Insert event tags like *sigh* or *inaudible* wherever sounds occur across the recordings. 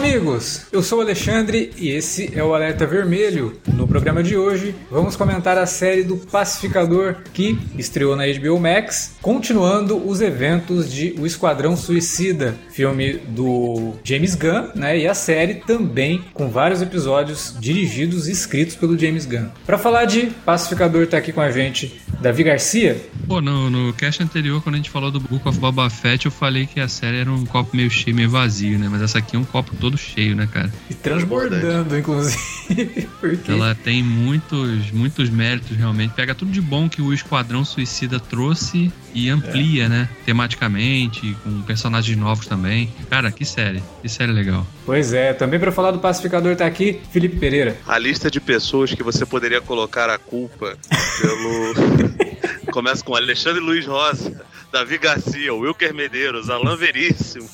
amigos! Eu sou o Alexandre e esse é o Alerta Vermelho. No programa de hoje, vamos comentar a série do Pacificador que estreou na HBO Max, continuando os eventos de O Esquadrão Suicida, filme do James Gunn, né? E a série também com vários episódios dirigidos e escritos pelo James Gunn. Para falar de Pacificador, tá aqui com a gente Davi Garcia. Pô, no, no cast anterior, quando a gente falou do Book of Boba Fett, eu falei que a série era um copo meio cheio, meio vazio, né? Mas essa aqui é um copo todo cheio, né, cara? E transbordando, inclusive. *laughs* Porque... Ela tem muitos, muitos méritos, realmente. Pega tudo de bom que o Esquadrão Suicida trouxe e amplia, é. né? Tematicamente, com personagens novos também. Cara, que série. Que série legal. Pois é. Também para falar do Pacificador tá aqui Felipe Pereira. A lista de pessoas que você poderia colocar a culpa pelo... *laughs* Começa com Alexandre Luiz Rosa, Davi Garcia, Wilker Medeiros, Alain Veríssimo,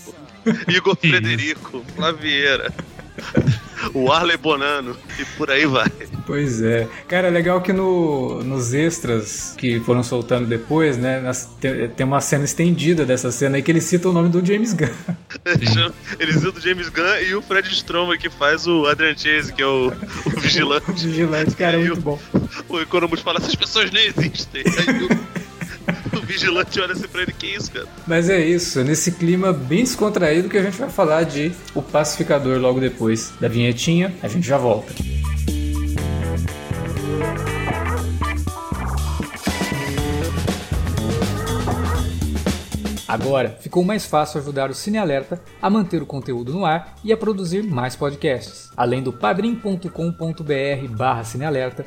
*laughs* Igor Frederico, Flavieira o Arley Bonano e por aí vai. Pois é. Cara, é legal que no, nos extras que foram soltando depois, né, nas, tem, tem, uma cena estendida dessa cena aí que ele cita o nome do James Gunn. *laughs* ele cita o James Gunn e o Fred Stromer que faz o Adrian Chase, que é o, o vigilante. *laughs* o vigilante, cara, é muito o, bom. O Economus fala, essas pessoas nem existem. Aí o, o *laughs* vigilante olha assim pra ele, que isso, cara? Mas é isso, nesse clima bem descontraído que a gente vai falar de O Pacificador logo depois da vinhetinha. A gente já volta. Agora ficou mais fácil ajudar o Cine Alerta a manter o conteúdo no ar e a produzir mais podcasts. Além do padrim.com.br/barra cinealerta,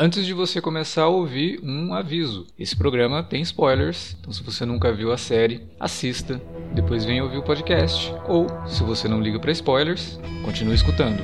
Antes de você começar a ouvir, um aviso. Esse programa tem spoilers, então se você nunca viu a série, assista, depois venha ouvir o podcast. Ou, se você não liga para spoilers, continue escutando.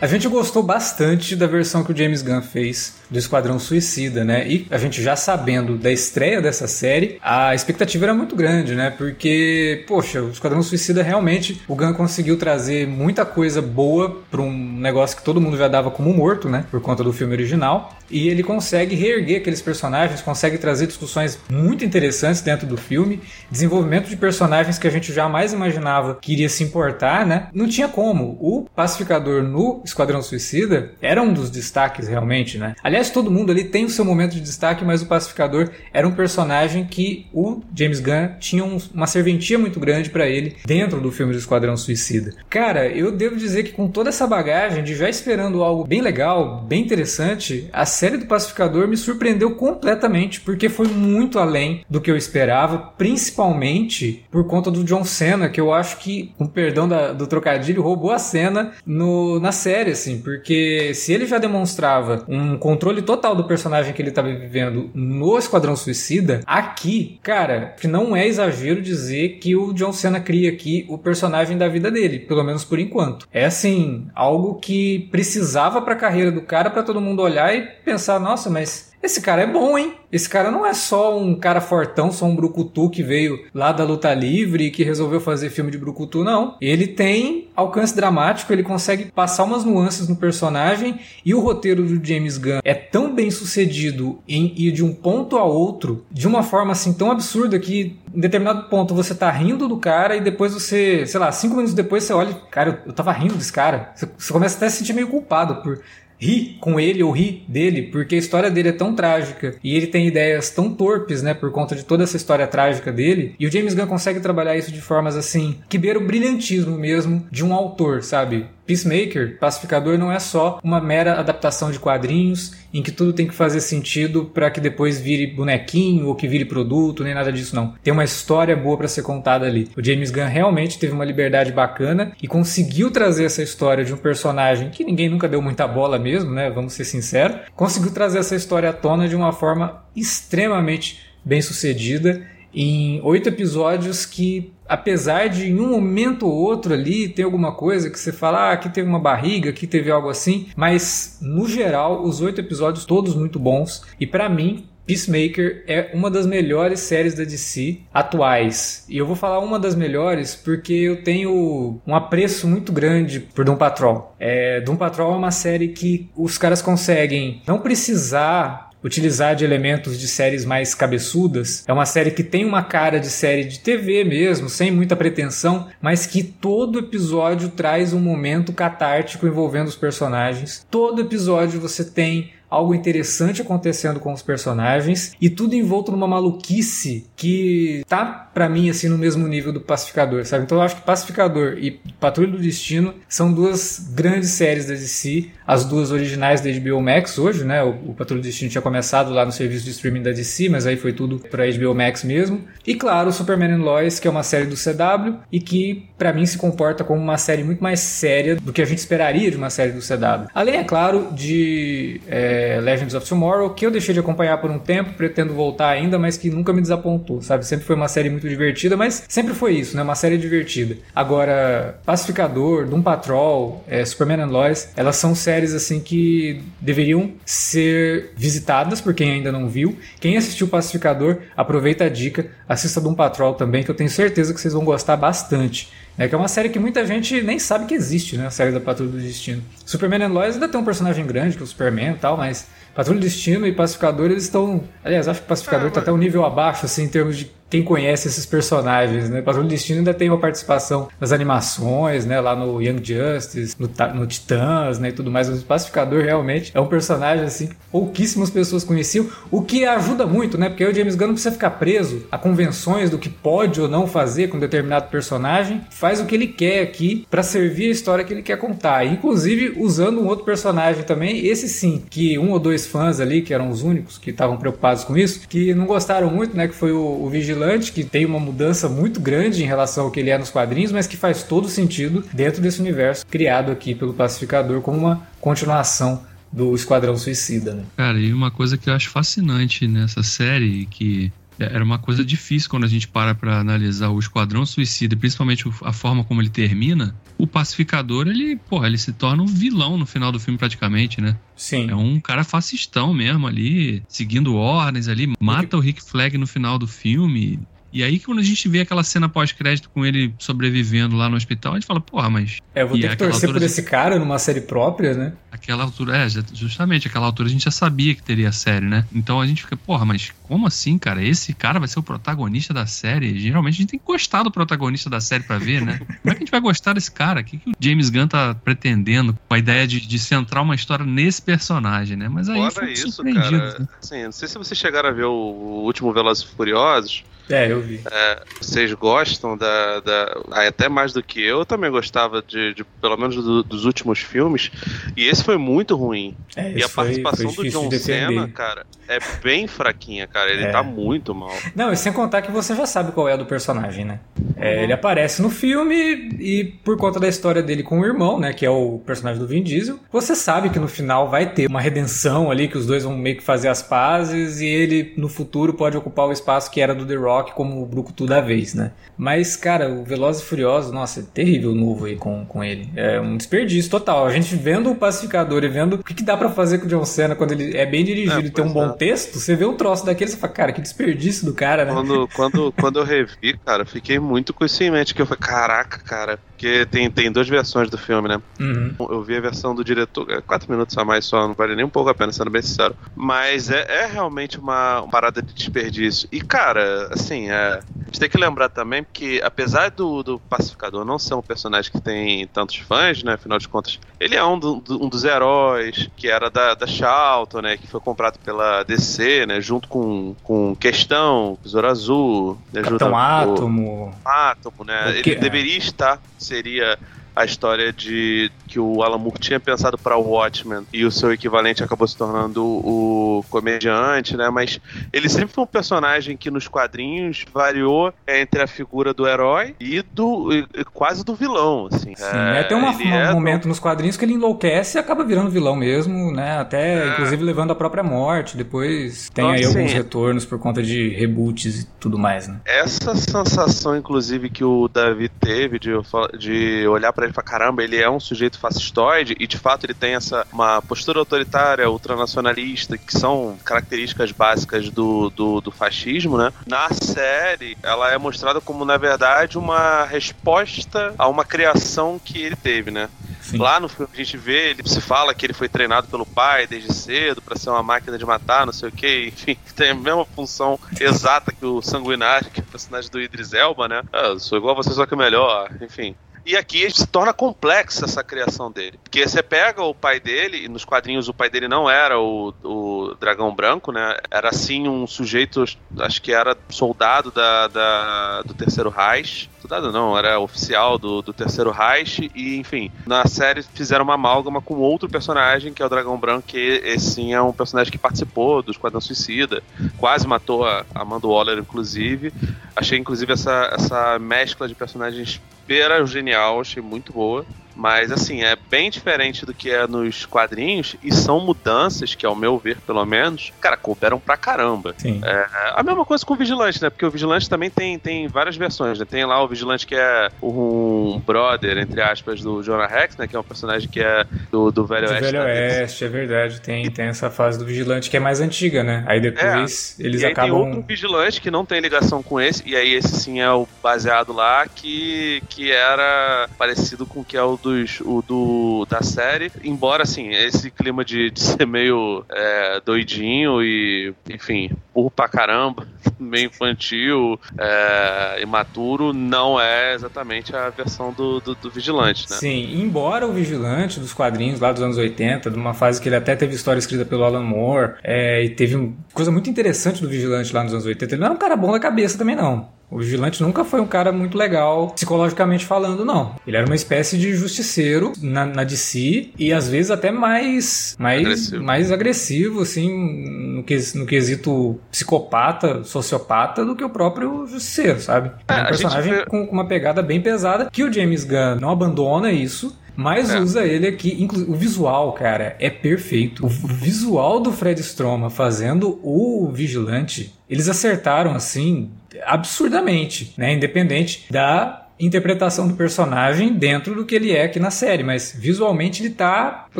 A gente gostou bastante da versão que o James Gunn fez do Esquadrão Suicida, né? E a gente já sabendo da estreia dessa série, a expectativa era muito grande, né? Porque, poxa, o Esquadrão Suicida realmente o Gunn conseguiu trazer muita coisa boa para um negócio que todo mundo já dava como morto, né? Por conta do filme original. E ele consegue reerguer aqueles personagens, consegue trazer discussões muito interessantes dentro do filme, desenvolvimento de personagens que a gente jamais imaginava que iria se importar, né? Não tinha como. O pacificador no Esquadrão Suicida era um dos destaques realmente, né? Aliás, todo mundo ali tem o seu momento de destaque, mas o pacificador era um personagem que o James Gunn tinha um, uma serventia muito grande para ele dentro do filme do Esquadrão Suicida. Cara, eu devo dizer que com toda essa bagagem de já esperando algo bem legal, bem interessante, a série do Pacificador me surpreendeu completamente, porque foi muito além do que eu esperava, principalmente por conta do John Cena, que eu acho que, com perdão da, do trocadilho, roubou a cena no, na série, assim, porque se ele já demonstrava um controle total do personagem que ele estava vivendo no Esquadrão Suicida, aqui, cara, que não é exagero dizer que o John Cena cria aqui o personagem da vida dele, pelo menos por enquanto. É assim, algo que precisava para a carreira do cara para todo mundo olhar e pensar, nossa, mas esse cara é bom, hein? Esse cara não é só um cara fortão, só um brucutu que veio lá da luta livre e que resolveu fazer filme de brucutu, não. Ele tem alcance dramático, ele consegue passar umas nuances no personagem e o roteiro do James Gunn é tão bem sucedido em ir de um ponto a outro de uma forma assim tão absurda que em determinado ponto você tá rindo do cara e depois você, sei lá, cinco minutos depois você olha, cara, eu, tava rindo desse cara. Você, você começa até a se sentir meio culpado por ri com ele ou ri dele, porque a história dele é tão trágica e ele tem ideias tão torpes, né, por conta de toda essa história trágica dele. E o James Gunn consegue trabalhar isso de formas assim que beira o brilhantismo mesmo de um autor, sabe? Peacemaker, Pacificador, não é só uma mera adaptação de quadrinhos em que tudo tem que fazer sentido para que depois vire bonequinho ou que vire produto, nem nada disso não. Tem uma história boa para ser contada ali. O James Gunn realmente teve uma liberdade bacana e conseguiu trazer essa história de um personagem que ninguém nunca deu muita bola mesmo, né? Vamos ser sinceros. Conseguiu trazer essa história à tona de uma forma extremamente bem sucedida em oito episódios que, apesar de em um momento ou outro ali ter alguma coisa que você fala, ah, aqui teve uma barriga, aqui teve algo assim, mas no geral, os oito episódios todos muito bons e para mim Peacemaker é uma das melhores séries da DC atuais. E eu vou falar uma das melhores porque eu tenho um apreço muito grande por Doom Patrol. É, Doom Patrol é uma série que os caras conseguem não precisar utilizar de elementos de séries mais cabeçudas. É uma série que tem uma cara de série de TV mesmo, sem muita pretensão, mas que todo episódio traz um momento catártico envolvendo os personagens. Todo episódio você tem algo interessante acontecendo com os personagens e tudo envolto numa maluquice que tá para mim assim no mesmo nível do Pacificador, sabe? Então eu acho que Pacificador e Patrulha do Destino são duas grandes séries da DC, as duas originais da HBO Max hoje, né? O, o Patrulha do Destino tinha começado lá no serviço de streaming da DC, mas aí foi tudo para HBO Max mesmo. E claro, Superman and Lois, que é uma série do CW e que para mim se comporta como uma série muito mais séria do que a gente esperaria de uma série do CW. Além, é claro, de é, Legends of Tomorrow, que eu deixei de acompanhar por um tempo, pretendo voltar ainda, mas que nunca me desapontou, sabe? Sempre foi uma série muito divertida, mas sempre foi isso, né? Uma série divertida. Agora, Pacificador, Doom Patrol, é, Superman and Lois, elas são séries assim que deveriam ser visitadas por quem ainda não viu. Quem assistiu Pacificador, aproveita a dica, assista Doom Patrol também, que eu tenho certeza que vocês vão gostar bastante. É que é uma série que muita gente nem sabe que existe, né? A série da Patrulha do Destino. Superman and Lois ainda tem um personagem grande, que é o Superman e tal, mas Patrulha do Destino e Pacificador, eles estão. Aliás, acho que o Pacificador está ah, até um nível abaixo, assim, em termos de quem conhece esses personagens, né? Patrulha do Destino ainda tem uma participação nas animações, né? Lá no Young Justice, no, no Titãs, né? E tudo mais. O Pacificador realmente é um personagem, assim, pouquíssimas pessoas conheciam, o que ajuda muito, né? Porque o James Gunn não precisa ficar preso a convenções do que pode ou não fazer com determinado personagem. Faz o que ele quer aqui para servir a história que ele quer contar. Inclusive usando um outro personagem também, esse sim, que um ou dois fãs ali, que eram os únicos que estavam preocupados com isso, que não gostaram muito, né? Que foi o, o Vigilante Vigilante, que tem uma mudança muito grande em relação ao que ele é nos quadrinhos, mas que faz todo sentido dentro desse universo criado aqui pelo Pacificador como uma continuação do Esquadrão Suicida, né? Cara, e uma coisa que eu acho fascinante nessa série, que era uma coisa difícil quando a gente para para analisar o Esquadrão Suicida, principalmente a forma como ele termina. O pacificador, ele, porra, ele se torna um vilão no final do filme praticamente, né? Sim. É um cara fascistão mesmo ali, seguindo ordens ali, mata o Rick Flag no final do filme. E aí, quando a gente vê aquela cena pós-crédito com ele sobrevivendo lá no hospital, a gente fala, porra, mas. É, eu vou ter que torcer por esse cara numa série própria, né? Aquela altura, é, justamente, aquela altura a gente já sabia que teria série, né? Então a gente fica, porra, mas como assim, cara? Esse cara vai ser o protagonista da série? Geralmente a gente tem que gostar do protagonista da série para ver, né? *laughs* Como é que a gente vai gostar desse cara? O que, que o James Gunn tá pretendendo com a ideia de, de centrar uma história nesse personagem, né? Mas aí Foda isso, cara. Né? Assim, não sei se vocês chegaram a ver o, o último Velozes e Furiosos. É, eu vi. É, vocês gostam da, da. Até mais do que eu, eu também gostava de, de pelo menos do, dos últimos filmes. E esse foi muito ruim. É, e a participação foi, foi do John Cena, cara, é bem fraquinha, cara. Ele é. tá muito mal. Não, e sem contar que você já sabe qual é a do personagem, né? É, ele aparece no filme e por conta da história dele com o irmão, né, que é o personagem do Vin Diesel, você sabe que no final vai ter uma redenção ali, que os dois vão meio que fazer as pazes e ele no futuro pode ocupar o espaço que era do The Rock como o Brucutu da vez, né? Mas, cara, o Veloz e Furioso, nossa, é terrível o novo aí com, com ele. É um desperdício total. A gente vendo o Pacificador e vendo o que, que dá para fazer com o John Cena quando ele é bem dirigido é, e tem um bom é. texto, você vê um troço daquele e fala, cara, que desperdício do cara, né? Quando, *laughs* quando, quando eu revi, cara, fiquei muito muito com isso em mente, que eu falei, caraca, cara, porque tem, tem duas versões do filme, né? Uhum. Eu vi a versão do diretor, é quatro minutos a mais só, não vale nem um pouco a pena, sendo bem sincero. Mas é, é realmente uma, uma parada de desperdício. E, cara, assim, a, é. A gente tem que lembrar também que, apesar do, do Pacificador não ser um personagem que tem tantos fãs, né? Afinal de contas, ele é um, do, um dos heróis que era da, da Charlton, né? Que foi comprado pela DC, né? Junto com, com Questão, Besouro Azul, né, Capitão Átomo. Átomo, né? Ele deveria estar, seria a história de que o Alan Moore tinha pensado para o Watchmen e o seu equivalente acabou se tornando o comediante, né? Mas ele sempre foi um personagem que nos quadrinhos variou entre a figura do herói e do e, quase do vilão, assim. Sim, é, tem uma, um é momento do... nos quadrinhos que ele enlouquece e acaba virando vilão mesmo, né? Até é. inclusive levando a própria morte. Depois tem aí alguns retornos por conta de reboots e tudo mais, né? Essa sensação, inclusive, que o Davi teve de, de olhar para ele falar, caramba, ele é um sujeito fascistoide e de fato ele tem essa uma postura autoritária, ultranacionalista, que são características básicas do, do, do fascismo, né? Na série, ela é mostrada como, na verdade, uma resposta a uma criação que ele teve, né? Sim. Lá no filme a gente vê, ele se fala que ele foi treinado pelo pai desde cedo para ser uma máquina de matar, não sei o que, enfim, *laughs* tem a mesma função exata que o Sanguinário, que é o personagem do Idris Elba, né? Ah, sou igual a você, só que melhor, enfim. E aqui se torna complexa essa criação dele. Porque você pega o pai dele, e nos quadrinhos o pai dele não era o, o dragão branco, né? Era sim um sujeito, acho que era soldado da, da do terceiro Reich. Soldado não, era oficial do, do terceiro Reich. E, enfim, na série fizeram uma amálgama com outro personagem, que é o dragão branco, que esse sim é um personagem que participou do Esquadrão Suicida. Quase matou a Amanda Waller, inclusive. Achei, inclusive, essa, essa mescla de personagens era genial, achei muito boa. Mas, assim, é bem diferente do que é nos quadrinhos e são mudanças que, ao meu ver, pelo menos, cara, cooperam pra caramba. Sim. É, a mesma coisa com o Vigilante, né? Porque o Vigilante também tem, tem várias versões, né? Tem lá o Vigilante que é um brother, entre aspas, do Jonah Rex, né? Que é um personagem que é do, do Velho do Oeste. Velho né? Oeste, é verdade. Tem, tem essa fase do Vigilante que é mais antiga, né? Aí depois é. eles e aí acabam... tem outro Vigilante que não tem ligação com esse, e aí esse sim é o baseado lá, que, que era parecido com o que é o do o do, da série, embora assim, esse clima de, de ser meio é, doidinho e, enfim, burro pra caramba, *laughs* meio infantil, é, imaturo, não é exatamente a versão do, do, do, Vigilante, né? Sim, embora o Vigilante dos quadrinhos lá dos anos 80, de uma fase que ele até teve história escrita pelo Alan Moore, é, e teve uma coisa muito interessante do Vigilante lá nos anos 80, ele não era um cara bom da cabeça também não. O Vigilante nunca foi um cara muito legal, psicologicamente falando, não. Ele era uma espécie de justiceiro na, na DC e às vezes até mais, mais, agressivo. mais agressivo, assim, no, que, no quesito psicopata, sociopata, do que o próprio justiceiro, sabe? É, é um personagem vê... com, com uma pegada bem pesada que o James Gunn não abandona isso mas é. usa ele aqui. O visual, cara, é perfeito. O visual do Fred Stroma fazendo o Vigilante, eles acertaram assim absurdamente, né? Independente da interpretação do personagem dentro do que ele é aqui na série, mas visualmente ele tá,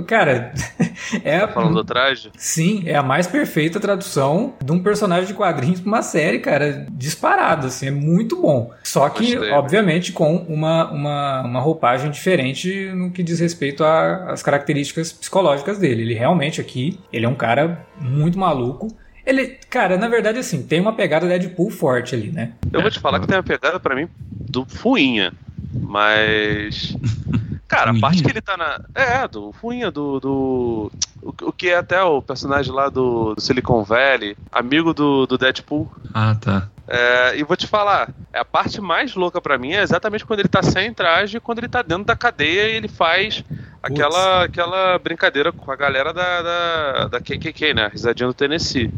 cara, *laughs* é tá falando do traje? Sim, é a mais perfeita tradução de um personagem de quadrinhos para uma série, cara, disparado, assim, é muito bom. Só que, Gostei. obviamente, com uma, uma, uma roupagem diferente no que diz respeito às características psicológicas dele. Ele realmente aqui, ele é um cara muito maluco ele, cara, na verdade, assim, tem uma pegada Deadpool forte ali, né? Eu vou te falar que tem uma pegada para mim do Fuinha, mas. Cara, a parte que ele tá na. É, do Fuinha, do. do... O, o, que é até o personagem lá do, do Silicon Valley, amigo do, do Deadpool. Ah, tá. É, e vou te falar, a parte mais louca para mim é exatamente quando ele tá sem traje, quando ele tá dentro da cadeia e ele faz aquela, aquela brincadeira com a galera da, da, da KKK, né? Risadinha do Tennessee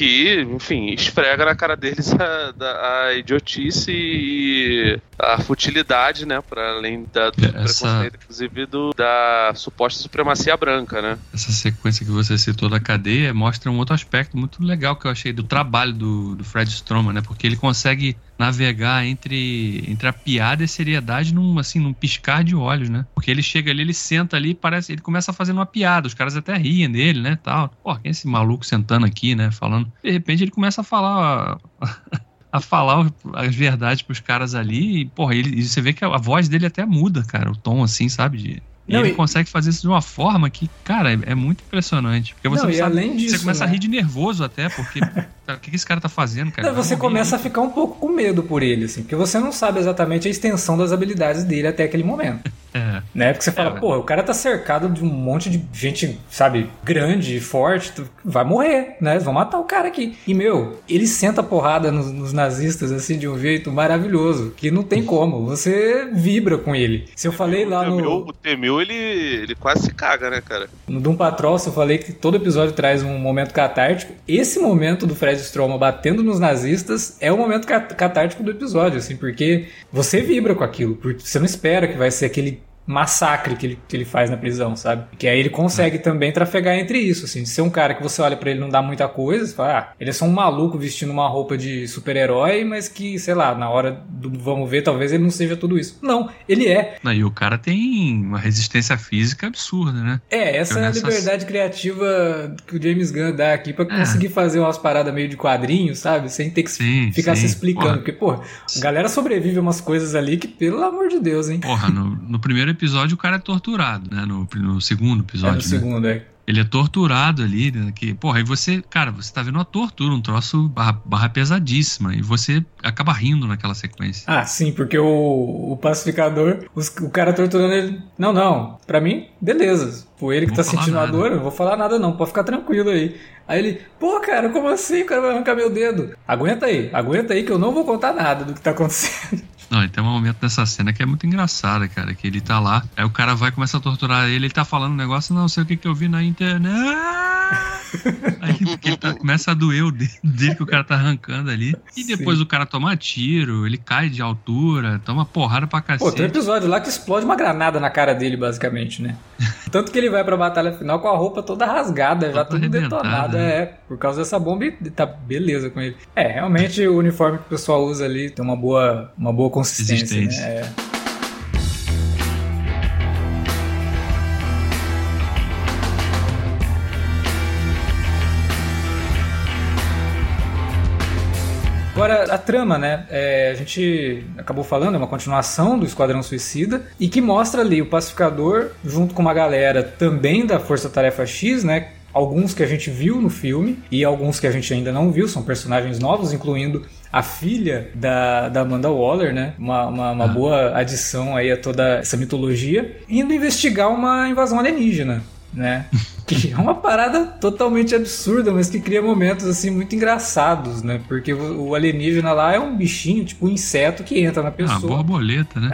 que, enfim, esfrega na cara deles a, a idiotice e a futilidade, né? Para além da, do Essa... preconceito, inclusive, do, da suposta supremacia branca, né? Essa sequência que você citou da cadeia mostra um outro aspecto muito legal que eu achei do trabalho do, do Fred Stroman, né? Porque ele consegue navegar entre, entre a piada e a seriedade num, assim, num piscar de olhos, né? Porque ele chega ali, ele senta ali, parece, ele começa fazer uma piada, os caras até riem dele, né, tal. Pô, quem é esse maluco sentando aqui, né, falando. De repente ele começa a falar *laughs* a falar as verdades pros caras ali e, porra, ele, e você vê que a, a voz dele até muda, cara, o tom assim, sabe, de E não, ele e... consegue fazer isso de uma forma que, cara, é, é muito impressionante. Porque você, não, sabe, além disso, você começa né? a rir de nervoso até, porque *laughs* o que, que esse cara tá fazendo, cara? Não, você começa a ficar um pouco com medo por ele, assim, porque você não sabe exatamente a extensão das habilidades dele até aquele momento. *laughs* É. Né? Porque você fala, é, pô, o cara tá cercado de um monte de gente, sabe, grande, forte, vai morrer, né? Vão matar o cara aqui. E, meu, ele senta porrada nos, nos nazistas, assim, de um jeito maravilhoso, que não tem como. Você vibra com ele. Se eu falei lá no. Temil, o Ele, ele quase se caga, né, cara? No Doom Patrol, eu falei que todo episódio traz um momento catártico, esse momento do Fred Stroma batendo nos nazistas é o momento catártico do episódio, assim, porque você vibra com aquilo, porque você não espera que vai ser aquele massacre que ele, que ele faz na prisão, sabe? Que aí ele consegue é. também trafegar entre isso, assim, de ser um cara que você olha para ele não dá muita coisa, você fala, ah, ele é só um maluco vestindo uma roupa de super-herói, mas que, sei lá, na hora do vamos ver, talvez ele não seja tudo isso. Não, ele é. Não, e o cara tem uma resistência física absurda, né? É, essa é a liberdade criativa que o James Gunn dá aqui para é. conseguir fazer umas paradas meio de quadrinhos, sabe? Sem ter que sim, ficar sim. se explicando. Porra. Porque, pô, a galera sobrevive a umas coisas ali que, pelo amor de Deus, hein? Porra, no, no primeiro episódio o cara é torturado, né? No, no segundo episódio. É, no né? segundo, é. Ele é torturado ali, né? Que, porra, aí você, cara, você tá vendo uma tortura, um troço barra, barra pesadíssima, e você acaba rindo naquela sequência. Ah, sim, porque o, o pacificador, os, o cara torturando ele. Não, não, pra mim, beleza. Pô, ele que tá sentindo a dor, eu não vou falar nada não, pode ficar tranquilo aí. Aí ele, pô, cara, como assim? O cara vai arrancar meu dedo. Aguenta aí, aguenta aí que eu não vou contar nada do que tá acontecendo. Não, e tem um momento dessa cena que é muito engraçada, cara. Que ele tá lá, aí o cara vai começar a torturar ele, ele tá falando um negócio, não sei o que que eu vi na internet. *laughs* Aí ele tá, começa a doer o dedo dele que o cara tá arrancando ali. E depois Sim. o cara toma tiro, ele cai de altura, toma porrada pra cacete. Pô, tem um episódio lá que explode uma granada na cara dele, basicamente, né? Tanto que ele vai pra batalha final com a roupa toda rasgada, já tudo detonado. Né? É, por causa dessa bomba e tá beleza com ele. É, realmente o uniforme que o pessoal usa ali tem uma boa, uma boa consistência. Né? É. Agora, a trama, né? É, a gente acabou falando, é uma continuação do Esquadrão Suicida e que mostra ali o pacificador junto com uma galera também da Força Tarefa X, né? Alguns que a gente viu no filme e alguns que a gente ainda não viu, são personagens novos, incluindo a filha da, da Amanda Waller, né? Uma, uma, uma ah. boa adição aí a toda essa mitologia, indo investigar uma invasão alienígena né? que é uma parada totalmente absurda, mas que cria momentos assim muito engraçados, né? Porque o alienígena lá é um bichinho, tipo um inseto que entra na ah, pessoa. Ah, borboleta, né?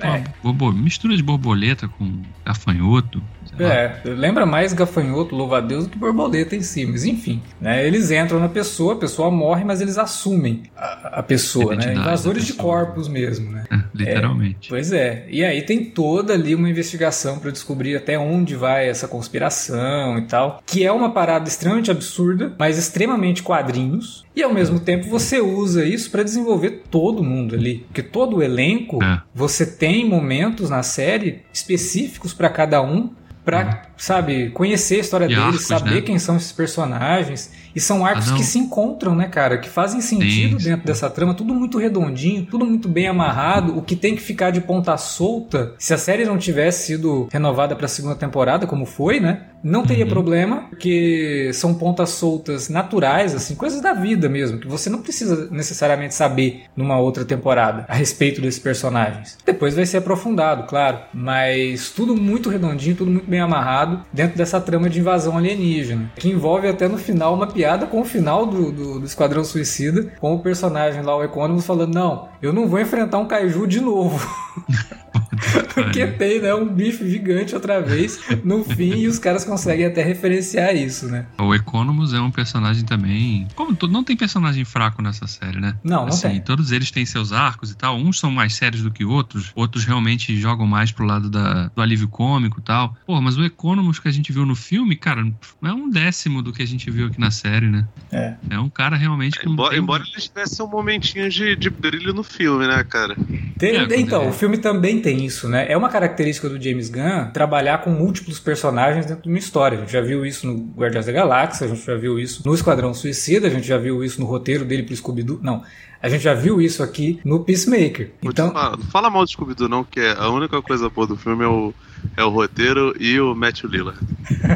É, é. Mistura de borboleta com gafanhoto. É, lembra mais gafanhoto, louva-a-Deus, do que borboleta em si, mas enfim. Né, eles entram na pessoa, a pessoa morre, mas eles assumem a, a pessoa, né? Invasores de corpos mesmo, né? É, literalmente. É, pois é. E aí tem toda ali uma investigação para descobrir até onde vai essa conspiração e tal, que é uma parada extremamente absurda, mas extremamente quadrinhos. E ao mesmo tempo você usa isso para desenvolver todo mundo ali, porque todo o elenco, é. você tem momentos na série específicos para cada um para, sabe, conhecer a história e deles, arcos, saber né? quem são esses personagens. E são arcos ah, que se encontram, né, cara? Que fazem sentido Sim. dentro dessa trama, tudo muito redondinho, tudo muito bem amarrado. O que tem que ficar de ponta solta, se a série não tivesse sido renovada para a segunda temporada, como foi, né? Não teria uhum. problema, porque são pontas soltas naturais, assim, coisas da vida mesmo, que você não precisa necessariamente saber numa outra temporada a respeito desses personagens. Depois vai ser aprofundado, claro, mas tudo muito redondinho, tudo muito bem amarrado dentro dessa trama de invasão alienígena, que envolve até no final uma piada com o final do, do, do Esquadrão Suicida, com o personagem lá, o Economus, falando: Não, eu não vou enfrentar um kaiju de novo. *laughs* *laughs* Porque tem, né, um bife gigante outra vez no fim e os caras conseguem até referenciar isso, né? O Economus é um personagem também. Como todo, não tem personagem fraco nessa série, né? Não, não assim, tem. Todos eles têm seus arcos e tal. Uns são mais sérios do que outros, outros realmente jogam mais pro lado da, do alívio cômico e tal. Pô, mas o Economus que a gente viu no filme, cara, não é um décimo do que a gente viu aqui na série, né? É. É um cara realmente. É, embora, tem... embora eles tivessem um momentinho de, de brilho no filme, né, cara? Tem, é, então, é. o filme também tem isso, né? É uma característica do James Gunn trabalhar com múltiplos personagens dentro de uma história. A gente já viu isso no Guardiões da Galáxia, a gente já viu isso no Esquadrão Suicida, a gente já viu isso no roteiro dele pro Scooby-Doo. Não, a gente já viu isso aqui no Peacemaker. Então, fala, fala mal do Scooby-Doo não, que é a única coisa boa do filme é o é o roteiro e o Matthew Lillard.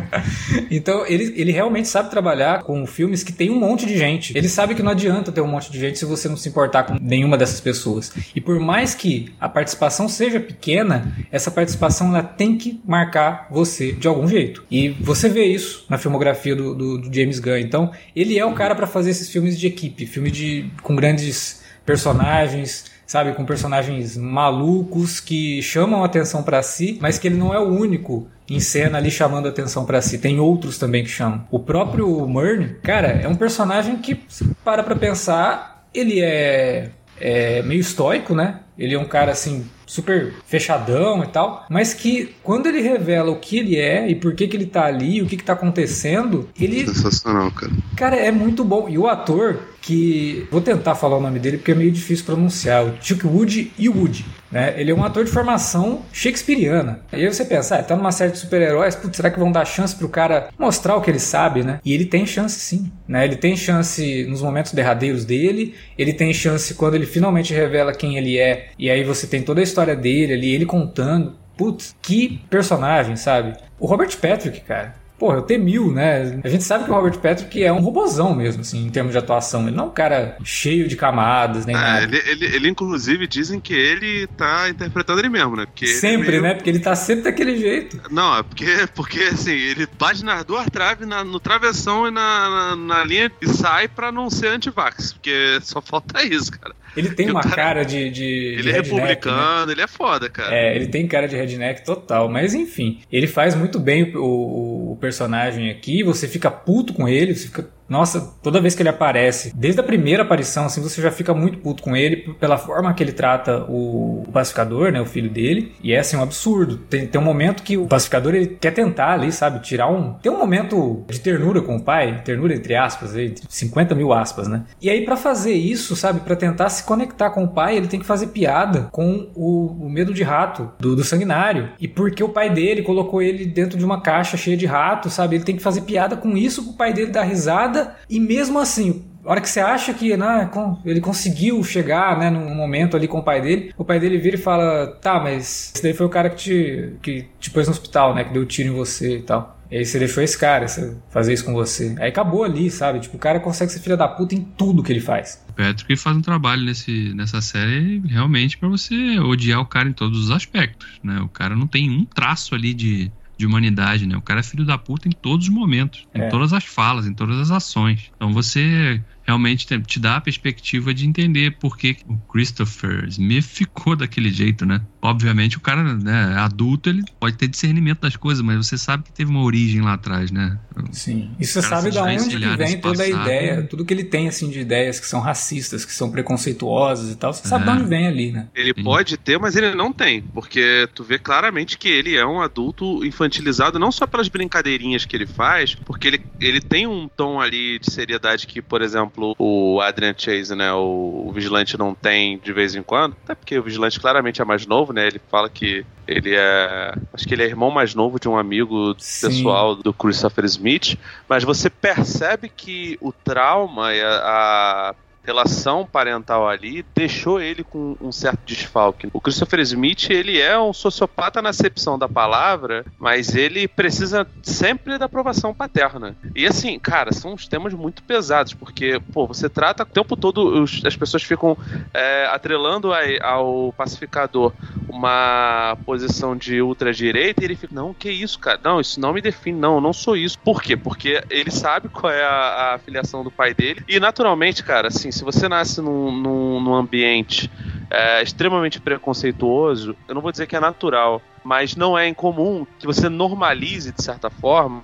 *laughs* então, ele, ele realmente sabe trabalhar com filmes que tem um monte de gente. Ele sabe que não adianta ter um monte de gente se você não se importar com nenhuma dessas pessoas. E por mais que a participação seja pequena, essa participação ela tem que marcar você de algum jeito. E você vê isso na filmografia do, do, do James Gunn. Então, ele é o cara para fazer esses filmes de equipe, filmes de, com grandes personagens sabe, com personagens malucos que chamam atenção para si, mas que ele não é o único em cena ali chamando atenção para si. Tem outros também que chamam. O próprio Murn, cara, é um personagem que para pra pensar, ele é, é meio estoico, né? Ele é um cara assim super fechadão e tal, mas que quando ele revela o que ele é e por que, que ele tá ali, o que, que tá acontecendo, ele. Sensacional, cara. Cara, é muito bom. E o ator, que. Vou tentar falar o nome dele porque é meio difícil pronunciar. O Chuck Wood e Wood. Né? Ele é um ator de formação shakespeariana. E aí você pensa, ah, tá numa série de super-heróis, será que vão dar chance pro cara mostrar o que ele sabe, né? E ele tem chance sim, né? Ele tem chance nos momentos derradeiros dele, ele tem chance quando ele finalmente revela quem ele é, e aí você tem toda a história dele ali, ele contando. Putz, que personagem, sabe? O Robert Patrick, cara, Porra, o T-1000, né? A gente sabe que o Robert Patrick é um robozão mesmo, assim, em termos de atuação. Ele não é um cara cheio de camadas, nem é, nada. Ele, ele, ele, inclusive, dizem que ele tá interpretando ele mesmo, né? Porque sempre, meio... né? Porque ele tá sempre daquele jeito. Não, é porque, porque assim, ele bate nas duas traves, na, no travessão e na, na, na linha e sai pra não ser anti-vax. Porque só falta isso, cara. Ele tem uma cara, cara de, de. Ele de é redneck, republicano, né? ele é foda, cara. É, ele tem cara de redneck total. Mas enfim, ele faz muito bem o, o, o personagem aqui. Você fica puto com ele, você fica nossa, toda vez que ele aparece, desde a primeira aparição, assim, você já fica muito puto com ele pela forma que ele trata o, pacificador, né, o filho dele. E é assim um absurdo. Tem, tem um momento que o pacificador ele quer tentar ali, sabe, tirar um. Tem um momento de ternura com o pai, ternura entre aspas, entre 50 mil aspas, né? E aí, para fazer isso, sabe, para tentar se conectar com o pai, ele tem que fazer piada com o, o medo de rato do, do sanguinário. E porque o pai dele colocou ele dentro de uma caixa cheia de rato, sabe? Ele tem que fazer piada com isso pro pai dele dar risada e mesmo assim, a hora que você acha que né, ele conseguiu chegar né, num momento ali com o pai dele, o pai dele vira e fala: Tá, mas esse daí foi o cara que te, que te pôs no hospital, né? Que deu tiro em você e tal. E aí você deixou esse cara fazer isso com você. Aí acabou ali, sabe? Tipo, o cara consegue ser filha da puta em tudo que ele faz. Patrick faz um trabalho nesse, nessa série realmente para você odiar o cara em todos os aspectos, né? O cara não tem um traço ali de de humanidade, né? O cara é filho da puta em todos os momentos, é. em todas as falas, em todas as ações. Então você realmente te dá a perspectiva de entender por que o Christopher Smith ficou daquele jeito, né? Obviamente o cara, né, adulto, ele pode ter discernimento das coisas, mas você sabe que teve uma origem lá atrás, né? Sim. E você sabe de onde que vem toda a ideia, tudo que ele tem, assim, de ideias que são racistas, que são preconceituosas e tal, você é. sabe de onde vem ali, né? Ele Sim. pode ter, mas ele não tem, porque tu vê claramente que ele é um adulto infantilizado, não só pelas brincadeirinhas que ele faz, porque ele, ele tem um tom ali de seriedade que, por exemplo, exemplo, o Adrian Chase, né, o, o, Vigilante não tem de vez em quando, até porque o Vigilante claramente é mais novo, né, ele fala que ele é, acho que ele é irmão mais novo de um amigo Sim. pessoal do Christopher Smith, mas você percebe que o trauma e a, a relação parental ali deixou ele com um certo desfalque. O Christopher Smith, ele é um sociopata na acepção da palavra, mas ele precisa sempre da aprovação paterna. E assim, cara, são uns temas muito pesados, porque, pô, você trata o tempo todo, os, as pessoas ficam é, atrelando a, ao pacificador uma posição de ultradireita e ele fica, não, que isso, cara? Não, isso não me define, não, eu não sou isso. Por quê? Porque ele sabe qual é a, a filiação do pai dele e, naturalmente, cara, assim, se você nasce num, num, num ambiente é, extremamente preconceituoso, eu não vou dizer que é natural, mas não é incomum que você normalize, de certa forma,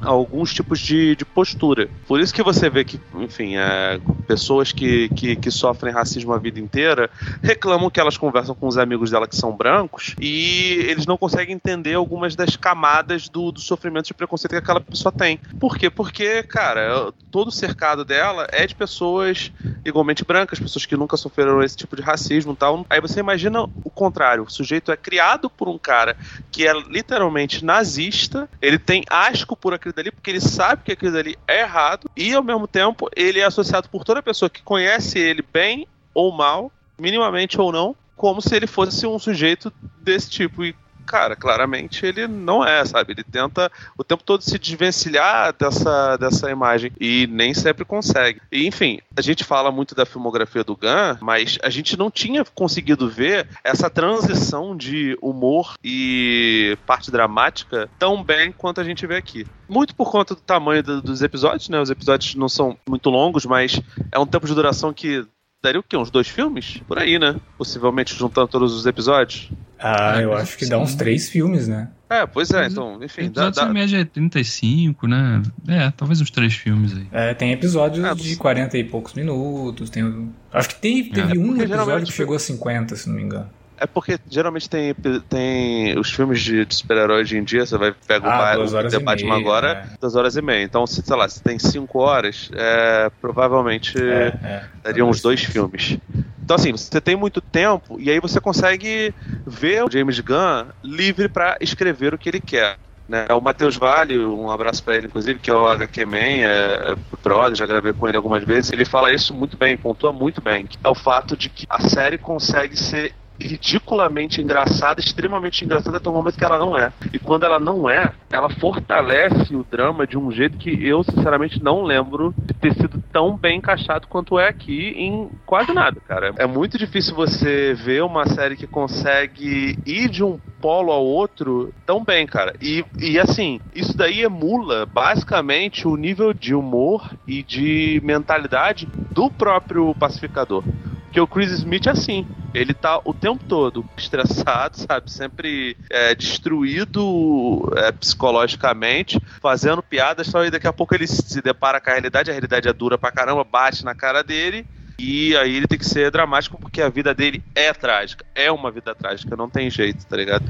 alguns tipos de, de postura. Por isso que você vê que, enfim, é, pessoas que, que, que, sofrem racismo a vida inteira reclamam que elas conversam com os amigos dela que são brancos e eles não conseguem entender algumas das camadas do, do sofrimento de preconceito que aquela pessoa tem. Por quê? Porque, cara, todo o cercado dela é de pessoas igualmente brancas, pessoas que nunca sofreram esse tipo de racismo e tal. Aí você imagina o contrário. O sujeito é criado por um cara que é literalmente nazista, ele tem asco por aquilo dali, porque ele sabe que aquilo dali é errado, e ao mesmo tempo ele é associado por toda pessoa que conhece ele bem ou mal, minimamente ou não, como se ele fosse um sujeito desse tipo. E cara, claramente ele não é, sabe? Ele tenta o tempo todo se desvencilhar dessa, dessa imagem e nem sempre consegue. E, enfim, a gente fala muito da filmografia do Gunn, mas a gente não tinha conseguido ver essa transição de humor e parte dramática tão bem quanto a gente vê aqui. Muito por conta do tamanho do, dos episódios, né? Os episódios não são muito longos, mas é um tempo de duração que daria o quê? Uns dois filmes? Por aí, né? Possivelmente juntando todos os episódios. Ah, eu acho que dá uns três filmes, né? É, pois é, então, enfim. Dá, dá... média é 35, né? É, talvez uns três filmes aí. É, tem episódios é, de 40 e poucos minutos. Tem, acho que tem, teve é, um episódio que chegou a 50, se não me engano. É porque geralmente tem, tem os filmes de, de super-heróis de em dia, você vai pegar ah, o, o The Batman meia, agora, é. duas horas e meia. Então, se, sei lá, se tem cinco horas, é, provavelmente é, é, daria uns dois filmes. Então, assim, você tem muito tempo e aí você consegue ver o James Gunn livre para escrever o que ele quer. Né? O Matheus Vale, um abraço para ele, inclusive, que é o HQ Man, é, é brother, já gravei com ele algumas vezes. Ele fala isso muito bem, pontua muito bem. É o fato de que a série consegue ser ridiculamente engraçada, extremamente engraçada até o momento que ela não é. E quando ela não é, ela fortalece o drama de um jeito que eu, sinceramente, não lembro de ter sido tão bem encaixado quanto é aqui em quase nada, cara. É muito difícil você ver uma série que consegue ir de um polo ao outro tão bem, cara. E, e assim, isso daí emula basicamente o nível de humor e de mentalidade do próprio pacificador. Porque o Chris Smith é assim. Ele tá o tempo todo estressado, *laughs* sabe? Sempre é, destruído é, psicologicamente, fazendo piadas, só aí daqui a pouco ele se depara com a realidade, a realidade é dura pra caramba, bate na cara dele e aí ele tem que ser dramático porque a vida dele é trágica. É uma vida trágica, não tem jeito, tá ligado?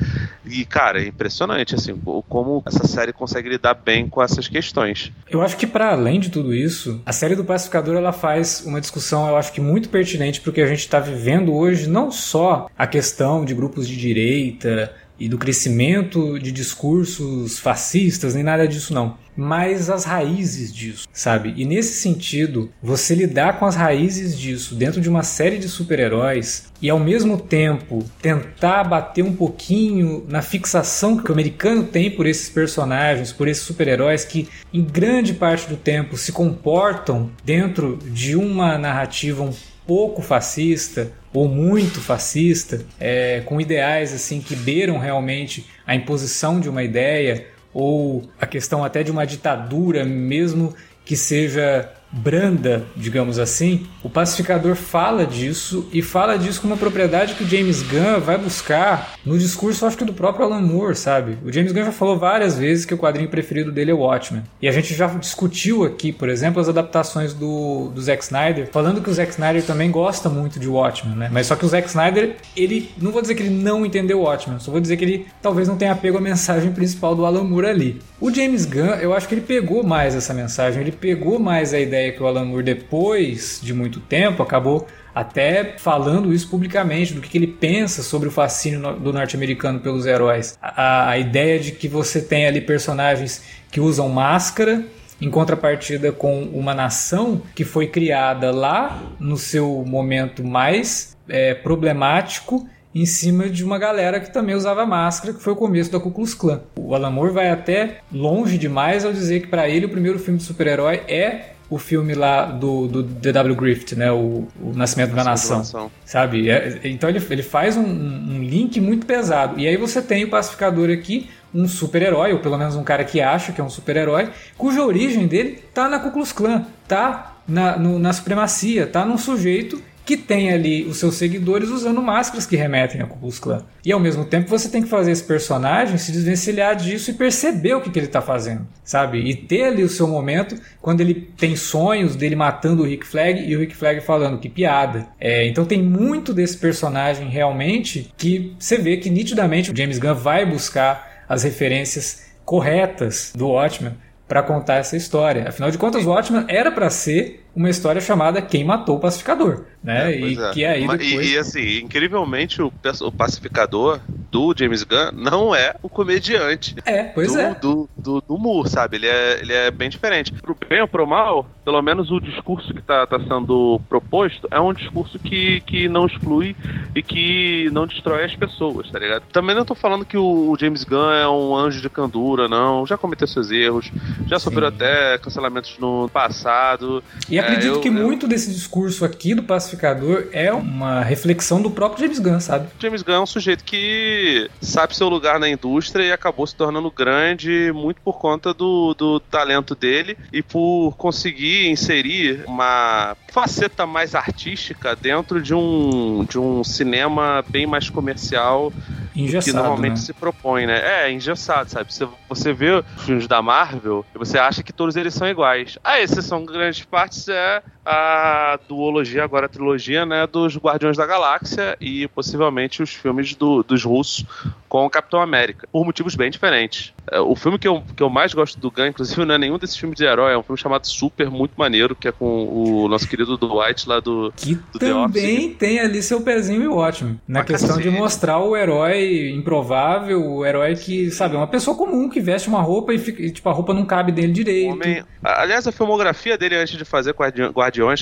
E, cara, é impressionante, assim, como essa série consegue lidar bem com essas questões. Eu acho que, para além de tudo isso, a série do Pacificador ela faz uma discussão, eu acho que muito pertinente porque a gente está vivendo hoje, não só a questão de grupos de direita e do crescimento de discursos fascistas, nem nada disso não, mas as raízes disso, sabe? E nesse sentido, você lidar com as raízes disso dentro de uma série de super-heróis e ao mesmo tempo tentar bater um pouquinho na fixação que o americano tem por esses personagens, por esses super-heróis que em grande parte do tempo se comportam dentro de uma narrativa um pouco fascista ou muito fascista, é, com ideais assim que beiram realmente a imposição de uma ideia ou a questão até de uma ditadura, mesmo que seja branda, digamos assim, o pacificador fala disso e fala disso com uma propriedade que o James Gunn vai buscar no discurso, acho que do próprio Alan Moore, sabe? O James Gunn já falou várias vezes que o quadrinho preferido dele é o Watchmen. E a gente já discutiu aqui, por exemplo, as adaptações do, do Zack Snyder, falando que o Zack Snyder também gosta muito de Watchmen, né? Mas só que o Zack Snyder, ele, não vou dizer que ele não entendeu Watchmen, só vou dizer que ele talvez não tenha apego à mensagem principal do Alan Moore ali. O James Gunn, eu acho que ele pegou mais essa mensagem, ele pegou mais a ideia que o Alan Moore, depois de muito tempo, acabou até falando isso publicamente, do que, que ele pensa sobre o fascínio do norte-americano pelos heróis. A, a, ideia de que você tem ali personagens que usam máscara, em contrapartida com uma nação que foi criada lá no seu momento mais é, problemático em cima de uma galera que também usava máscara, que foi o começo da Ku Klux Klan. O Alan Moore vai até longe demais ao dizer que para ele o primeiro filme de super-herói é o filme lá do, do D.W. Griffith, né? O, o Nascimento da Nação. nação. Sabe? É, então ele, ele faz um, um, link muito pesado. E aí você tem o pacificador aqui, um super-herói, ou pelo menos um cara que acha que é um super-herói, cuja origem dele tá na Ku Klux Klan, tá na, no, na supremacia, tá num sujeito que tem ali os seus seguidores usando máscaras que remetem a Ku Klux. E ao mesmo tempo você tem que fazer esse personagem se desvencilhar disso e perceber o que, que ele está fazendo, sabe? E ter ali o seu momento quando ele tem sonhos dele matando o Rick Flag e o Rick Flag falando que piada. É, então tem muito desse personagem realmente que você vê que nitidamente o James Gunn vai buscar as referências corretas do Watchmen para contar essa história. Afinal de contas, o Watchmen era para ser uma história chamada Quem Matou o Pacificador, né? É, e é. que aí depois... e, e, assim, incrivelmente o, o pacificador do James Gunn não é o comediante. É, pois do, é. Do, do, do Moore, sabe? Ele é, ele é bem diferente. Pro bem ou pro mal, pelo menos o discurso que está tá sendo proposto é um discurso que, que não exclui e que não destrói as pessoas, tá ligado? Também não estou falando que o James Gunn é um anjo de candura, não. Já cometeu seus erros, já sofreu até cancelamentos no passado. E acredito é, eu, que eu... muito desse discurso aqui do pacificador é uma reflexão do próprio James Gunn, sabe? James Gunn é um sujeito que sabe seu lugar na indústria e acabou se tornando grande muito por conta do, do talento dele e por conseguir inserir uma faceta mais artística dentro de um, de um cinema bem mais comercial engessado, que normalmente né? se propõe, né? É, engessado, sabe? Você, você vê os filmes da Marvel e você acha que todos eles são iguais. A exceção, grandes partes, é a duologia, agora a trilogia, né? Dos Guardiões da Galáxia e possivelmente os filmes do, dos russos com o Capitão América, por motivos bem diferentes. É, o filme que eu, que eu mais gosto do Gun, inclusive, não é nenhum desses filmes de herói, é um filme chamado Super, muito maneiro, que é com o nosso querido Dwight lá do, que do também tem ali seu pezinho e ótimo. Na questão de mostrar o herói improvável, o herói que, sabe, é uma pessoa comum que veste uma roupa e, fica, e tipo, a roupa não cabe dele direito. Homem... Aliás, a filmografia dele antes de fazer Guardiões,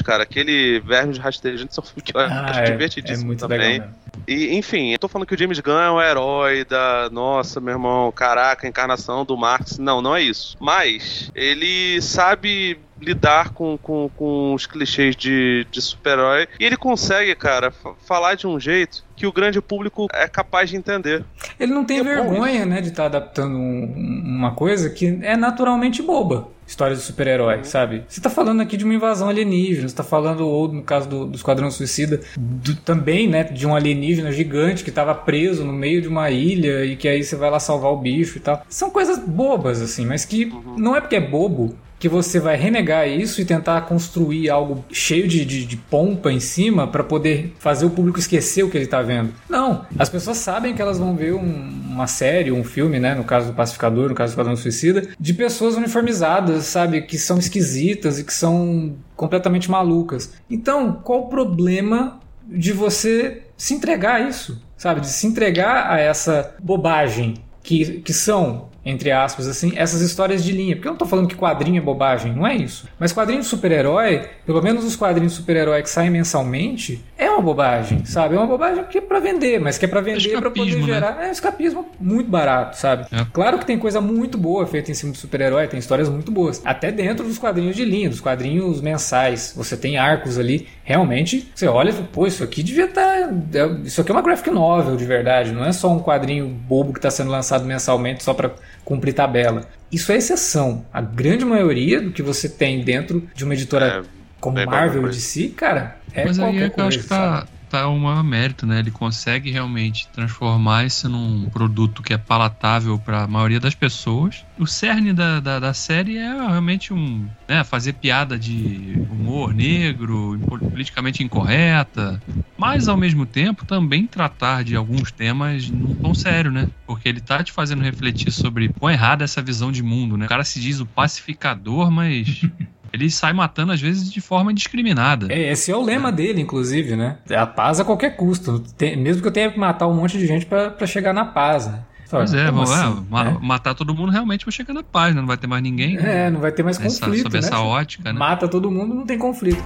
cara, aquele Verme de Rastejante são *laughs* que eu ah, acho é, divertidíssimo é muito também. Legal. E, enfim, eu tô falando que o James Gunn é um herói da. Nossa, meu irmão, caraca, encarnação do Marx. Não, não é isso. Mas ele sabe lidar com, com, com os clichês de, de super-herói. E ele consegue, cara, falar de um jeito que o grande público é capaz de entender. Ele não tem é vergonha, né, de estar tá adaptando um, uma coisa que é naturalmente boba. História de super-herói, uhum. sabe? Você tá falando aqui de uma invasão alienígena, você tá falando, ou no caso do, do Esquadrão Suicida, do, também, né, de um alienígena gigante que tava preso no meio de uma ilha e que aí você vai lá salvar o bicho e tal. São coisas bobas, assim, mas que uhum. não é porque é bobo que você vai renegar isso e tentar construir algo cheio de, de, de pompa em cima para poder fazer o público esquecer o que ele está vendo. Não, as pessoas sabem que elas vão ver um, uma série, um filme, né, no caso do Pacificador, no caso do Esquadrão Suicida, de pessoas uniformizadas, sabe, que são esquisitas e que são completamente malucas. Então, qual o problema de você se entregar a isso? Sabe, de se entregar a essa bobagem que, que são entre aspas, assim, essas histórias de linha. Porque eu não tô falando que quadrinho é bobagem, não é isso. Mas quadrinho de super-herói, pelo menos os quadrinhos de super-herói que saem mensalmente, é uma bobagem, sabe? É uma bobagem que é pra vender, mas que é pra vender para poder né? gerar. Né? É um escapismo muito barato, sabe? É. Claro que tem coisa muito boa feita em cima de super-herói, tem histórias muito boas. Até dentro dos quadrinhos de linha, dos quadrinhos mensais. Você tem arcos ali. Realmente, você olha e fala, pô, isso aqui devia estar. Tá... Isso aqui é uma graphic novel de verdade, não é só um quadrinho bobo que está sendo lançado mensalmente só para cumprir tabela. Isso é exceção. A grande maioria do que você tem dentro de uma editora é, como Marvel de si, cara, é Mas qualquer aí é que coisa. Eu acho que tá, tá um mérito, né? Ele consegue realmente transformar isso num produto que é palatável para a maioria das pessoas. O cerne da, da, da série é realmente um né, fazer piada de humor negro, politicamente incorreta, mas ao mesmo tempo também tratar de alguns temas num tom sério, né? Porque ele tá te fazendo refletir sobre quão errada essa visão de mundo, né? O cara se diz o pacificador, mas *laughs* ele sai matando às vezes de forma indiscriminada. É, esse é o lema é. dele, inclusive, né? A paz a qualquer custo. Tem, mesmo que eu tenha que matar um monte de gente para chegar na paz, né? Pois é, vamos assim, é, matar todo mundo realmente para chegar na paz, né? Não vai ter mais ninguém. É, não vai ter mais conflito. Sob né? essa ótica, né? Mata todo mundo, não tem conflito.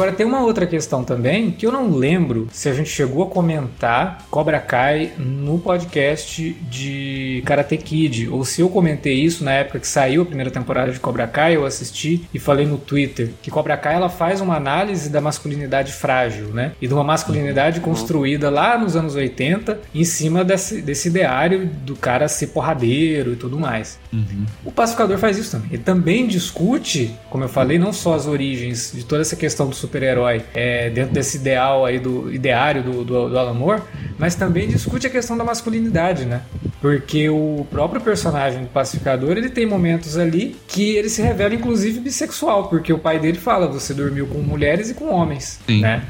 Agora tem uma outra questão também que eu não lembro se a gente chegou a comentar Cobra Kai no podcast de Karate Kid ou se eu comentei isso na época que saiu a primeira temporada de Cobra Kai, eu assisti e falei no Twitter que Cobra Kai ela faz uma análise da masculinidade frágil, né? E de uma masculinidade uhum. construída lá nos anos 80 em cima desse, desse ideário do cara ser porradeiro e tudo mais. Uhum. O Pacificador faz isso também. Ele também discute, como eu falei, não só as origens de toda essa questão do super-herói é, dentro desse ideal aí do ideário do, do, do Alan Moore, mas também discute a questão da masculinidade, né? Porque o próprio personagem do pacificador ele tem momentos ali que ele se revela inclusive bissexual, porque o pai dele fala: você dormiu com mulheres e com homens, Sim. né?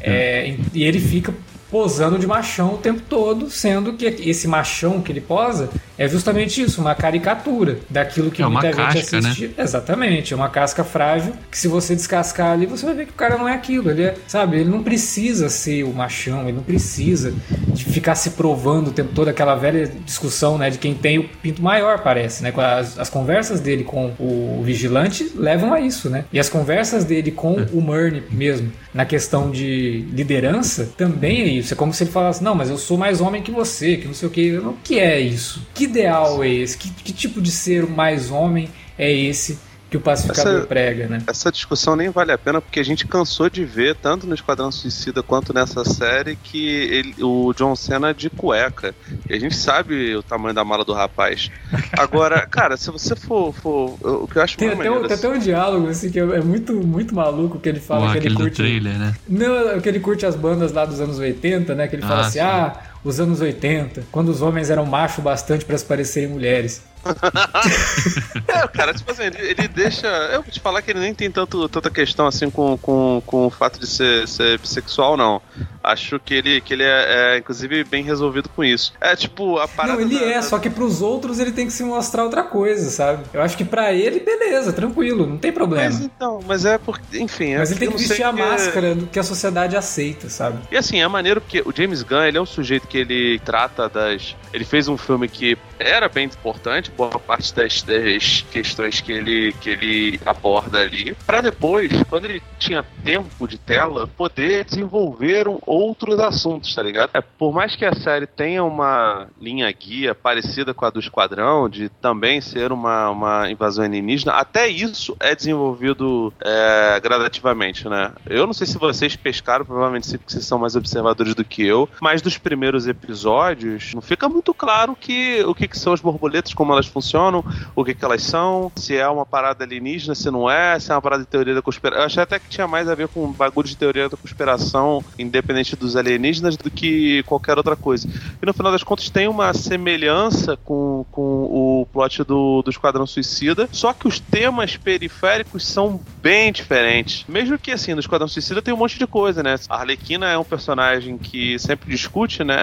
É, e ele fica posando de machão o tempo todo, sendo que esse machão que ele posa é justamente isso, uma caricatura daquilo que É muita gente casca, né? assiste. Exatamente, é uma casca frágil que se você descascar ali, você vai ver que o cara não é aquilo. Ele é, sabe, ele não precisa ser o machão, ele não precisa de ficar se provando o tempo todo aquela velha discussão, né, de quem tem o pinto maior, parece, né? As, as conversas dele com o vigilante levam a isso, né? E as conversas dele com o Murney mesmo, na questão de liderança, também é isso. É como se ele falasse, não, mas eu sou mais homem que você, que não sei o que. O que é isso? Que ideal é esse? Que, que tipo de ser mais homem é esse que o pacificador Essa- prega, né? Essa discussão nem vale a pena porque a gente cansou de ver, tanto no Esquadrão Suicida quanto nessa série, que ele- o John Cena é de cueca. E a gente sabe o tamanho da mala do rapaz. Agora, *laughs* cara, se você for. for- o que eu acho Tem até, um, maneiro, tem até um diálogo assim que é é muito, muito maluco que ele fala Ou que aquele ele do curte. trailer, né? Não, que ele curte as bandas lá dos anos 80, né? Que ele fala Ah, assim: sim. ah, os anos 80, quando os homens eram macho bastante para se parecerem mulheres. *laughs* É, cara, tipo assim, ele, ele deixa. Eu vou te falar que ele nem tem tanto, tanta questão assim com, com, com o fato de ser, ser bissexual, não. Acho que ele, que ele é, é, inclusive, bem resolvido com isso. É tipo, a parada. Não, ele da- é, da- só que pros outros ele tem que se mostrar outra coisa, sabe? Eu acho que pra ele, beleza, tranquilo, não tem problema. Mas Mas, então, mas é porque. Enfim. é ele porque tem eu que vestir a que- máscara do que a sociedade aceita, sabe? E assim, é maneiro porque o James Gunn, ele é um sujeito que ele trata das. Ele fez um filme que era bem importante, boa parte das, das questões que ele, que ele aborda ali, Pra depois, quando ele tinha tempo de tela, poder desenvolver um- outros assuntos, tá ligado? É, por mais que a série tenha uma linha guia parecida com a do Esquadrão, de também ser uma, uma invasão alienígena, até isso é desenvolvido é, gradativamente, né? Eu não sei se vocês pescaram, provavelmente sim, porque vocês são mais observadores do que eu, mas dos primeiros episódios não fica muito claro que, o que, que são as borboletas, como elas funcionam, o que, que elas são, se é uma parada alienígena, se não é, se é uma parada de teoria da conspiração. Eu achei até que tinha mais a ver com bagulho de teoria da conspiração, independente dos alienígenas, do que qualquer outra coisa. E no final das contas tem uma semelhança com, com o plot do, do Esquadrão Suicida, só que os temas periféricos são bem diferentes. Mesmo que assim, no Esquadrão Suicida tem um monte de coisa, né? A Arlequina é um personagem que sempre discute, né,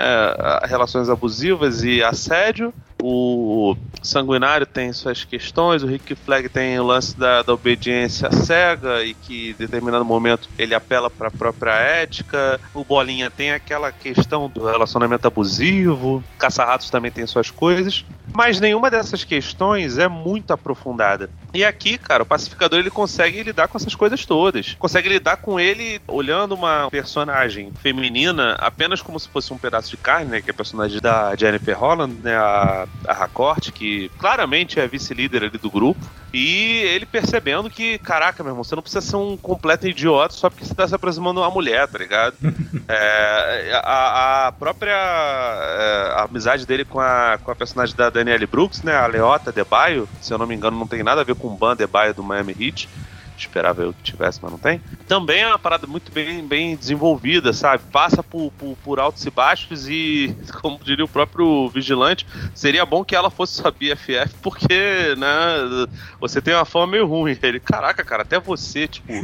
relações abusivas e assédio. O Sanguinário tem suas questões, o Rick Flag tem o lance da, da obediência cega e que em determinado momento ele apela para a própria ética. O Bolinha tem aquela questão do relacionamento abusivo. Caça-ratos também tem suas coisas. Mas nenhuma dessas questões é muito aprofundada. E aqui, cara, o pacificador ele consegue lidar com essas coisas todas. Consegue lidar com ele olhando uma personagem feminina apenas como se fosse um pedaço de carne, né? Que é a personagem da Jennifer Holland, né? A, a Harcourt, que claramente é vice-líder ali do grupo. E ele percebendo que, caraca, meu irmão, você não precisa ser um completo idiota só porque você tá se aproximando de uma mulher, tá ligado? *laughs* É, a, a própria é, a amizade dele com a, com a personagem da Danielle Brooks, né? A Leota Debaio, se eu não me engano, não tem nada a ver com o Ban Debaio do Miami Heat. Esperava eu que tivesse, mas não tem. Também é uma parada muito bem, bem desenvolvida, sabe? Passa por, por, por altos e baixos e, *laughs* como diria o próprio vigilante, seria bom que ela fosse sua BFF, porque, né, você tem uma fama meio ruim. Ele, caraca, cara, até você, tipo. *laughs*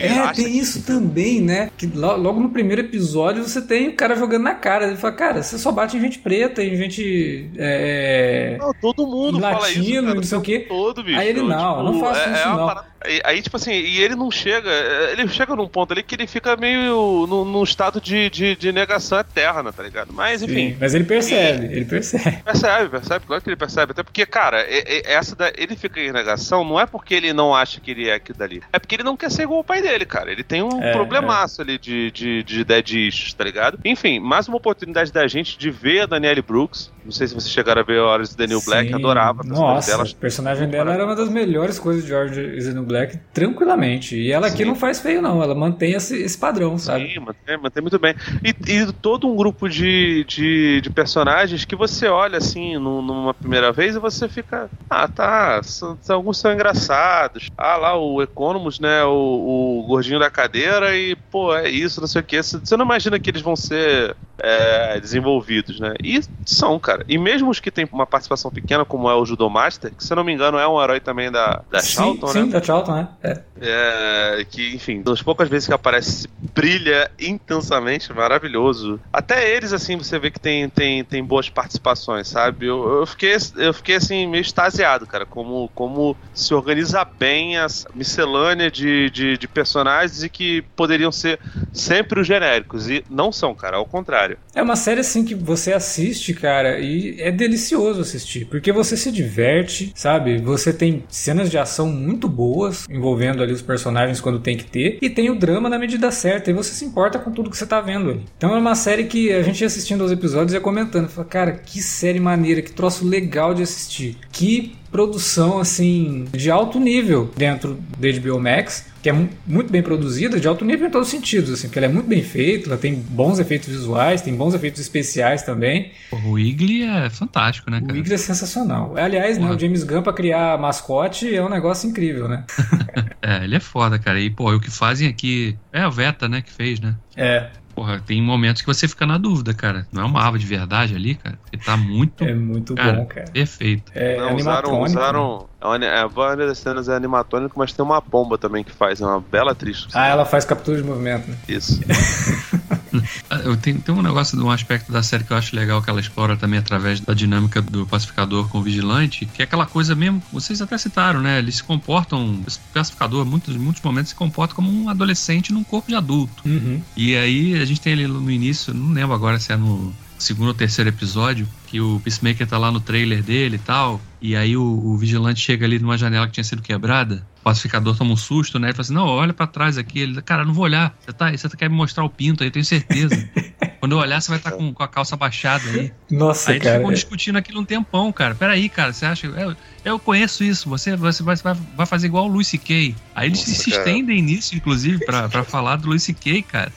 É, tem que- isso também, né? Que lo- logo no primeiro episódio você tem o cara jogando na cara. Ele fala, cara, você só bate em gente preta, em gente. É... Não, todo mundo fala Latino, isso, cara, não sei o quê. Todo, bicho. Aí ele, não, eu não faço isso, uma não. parada- Aí, aí, tipo assim, e ele não chega. Ele chega num ponto ali que ele fica meio num, num estado de, de, de negação eterna, tá ligado? Mas, enfim. Sim, mas ele percebe, ele percebe. *laughs* Percebe, percebe, claro que ele percebe. Até porque, cara, essa da, ele fica em negação não é porque ele não acha que ele é aquilo dali. É porque ele não quer ser igual o pai dele, cara. Ele tem um É, problemaço ali de, de, de dead issues, tá ligado? Enfim, mais uma oportunidade da gente de ver a Danielle Brooks. Não sei se vocês chegaram a ver Horas de Daniel Black, Sim. adorava a personagem Nossa, dela. o personagem dela era uma das melhores coisas de George New Black, tranquilamente. E ela aqui Sim. não faz feio, não. Ela mantém esse, esse padrão, sabe? Sim, mantém, mantém muito bem. E, e todo um grupo de, de, de personagens que você olha assim num- numa primeira vez e você fica. Ah, tá. são- são- alguns são engraçados. Ah, lá o Economus, né? O, o gordinho da cadeira e, pô, é isso, não sei o que. Você não imagina que eles vão ser é, desenvolvidos, né? E são, cara. E mesmo os que têm uma participação pequena, como é o Judomaster, que se eu não me engano é um herói também da, da sim, Charlton, sim, né? da Charlton, né? É. É, que, enfim, das poucas vezes que aparece brilha intensamente, maravilhoso. Até eles, assim, você vê que tem, tem, tem boas participações, sabe? Eu, eu, fiquei, eu fiquei, assim, meio extasiado, cara, como, como se organiza bem a miscelânea de, de, de personagens e que poderiam ser sempre os genéricos. E não são, cara, ao contrário. É uma série, assim, que você assiste, cara, e é delicioso assistir, porque você se diverte, sabe? Você tem cenas de ação muito boas envolvendo ali os personagens quando tem que ter, e tem o drama na medida certa, e você se importa com tudo que você tá vendo ali. Então é uma série que a gente ia assistindo aos episódios e ia comentando, fala, cara, que série maneira, que troço legal de assistir. Que produção assim de alto nível dentro do HBO Max, que é muito bem produzida, de alto nível em todos os sentidos, assim, porque ela é muito bem feita, ela tem bons efeitos visuais, tem bons efeitos especiais também. O Wiggly é fantástico, né, cara? O Wiggly é sensacional. Aliás, né, o James Gunn pra criar mascote é um negócio incrível, né? *laughs* é, ele é foda, cara. E, pô, o que fazem aqui é a Veta, né, que fez, né? É. Porra, tem momentos que você fica na dúvida, cara. Não é uma árvore de verdade ali, cara? Ele tá muito. É muito cara, bom, cara. Perfeito. É, Não, usaram, usaram né? a maioria das cenas é animatônico, mas tem uma bomba também que faz, é uma bela atriz. Ah, ela faz captura de movimento, né? Isso. *laughs* *laughs* eu tenho, tem um negócio de um aspecto da série que eu acho legal que ela explora também através da dinâmica do pacificador com o vigilante, que é aquela coisa mesmo, vocês até citaram, né? Eles se comportam, esse pacificador, muitos, muitos momentos se comporta como um adolescente num corpo de adulto. Uhum. E aí a gente tem ali no início, não lembro agora se é no segundo ou terceiro episódio, que o Peacemaker tá lá no trailer dele e tal, e aí o, o, vigilante chega ali numa janela que tinha sido quebrada, o pacificador toma um susto, né? Ele fala assim, não, olha para trás aqui. Ele, cara, não vou olhar, você, tá, você quer me mostrar o pinto aí, eu tenho certeza. *laughs* Quando eu olhar, você vai estar tá com, com, a calça baixada aí. Nossa, aí cara. Aí eles ficam discutindo aquilo um tempão, cara. Peraí, cara, você acha... Eu, eu conheço isso, você, você vai, vai fazer igual o Luis C.K. Aí eles Nossa, se estendem nisso, inclusive, para falar do Luis C.K., cara.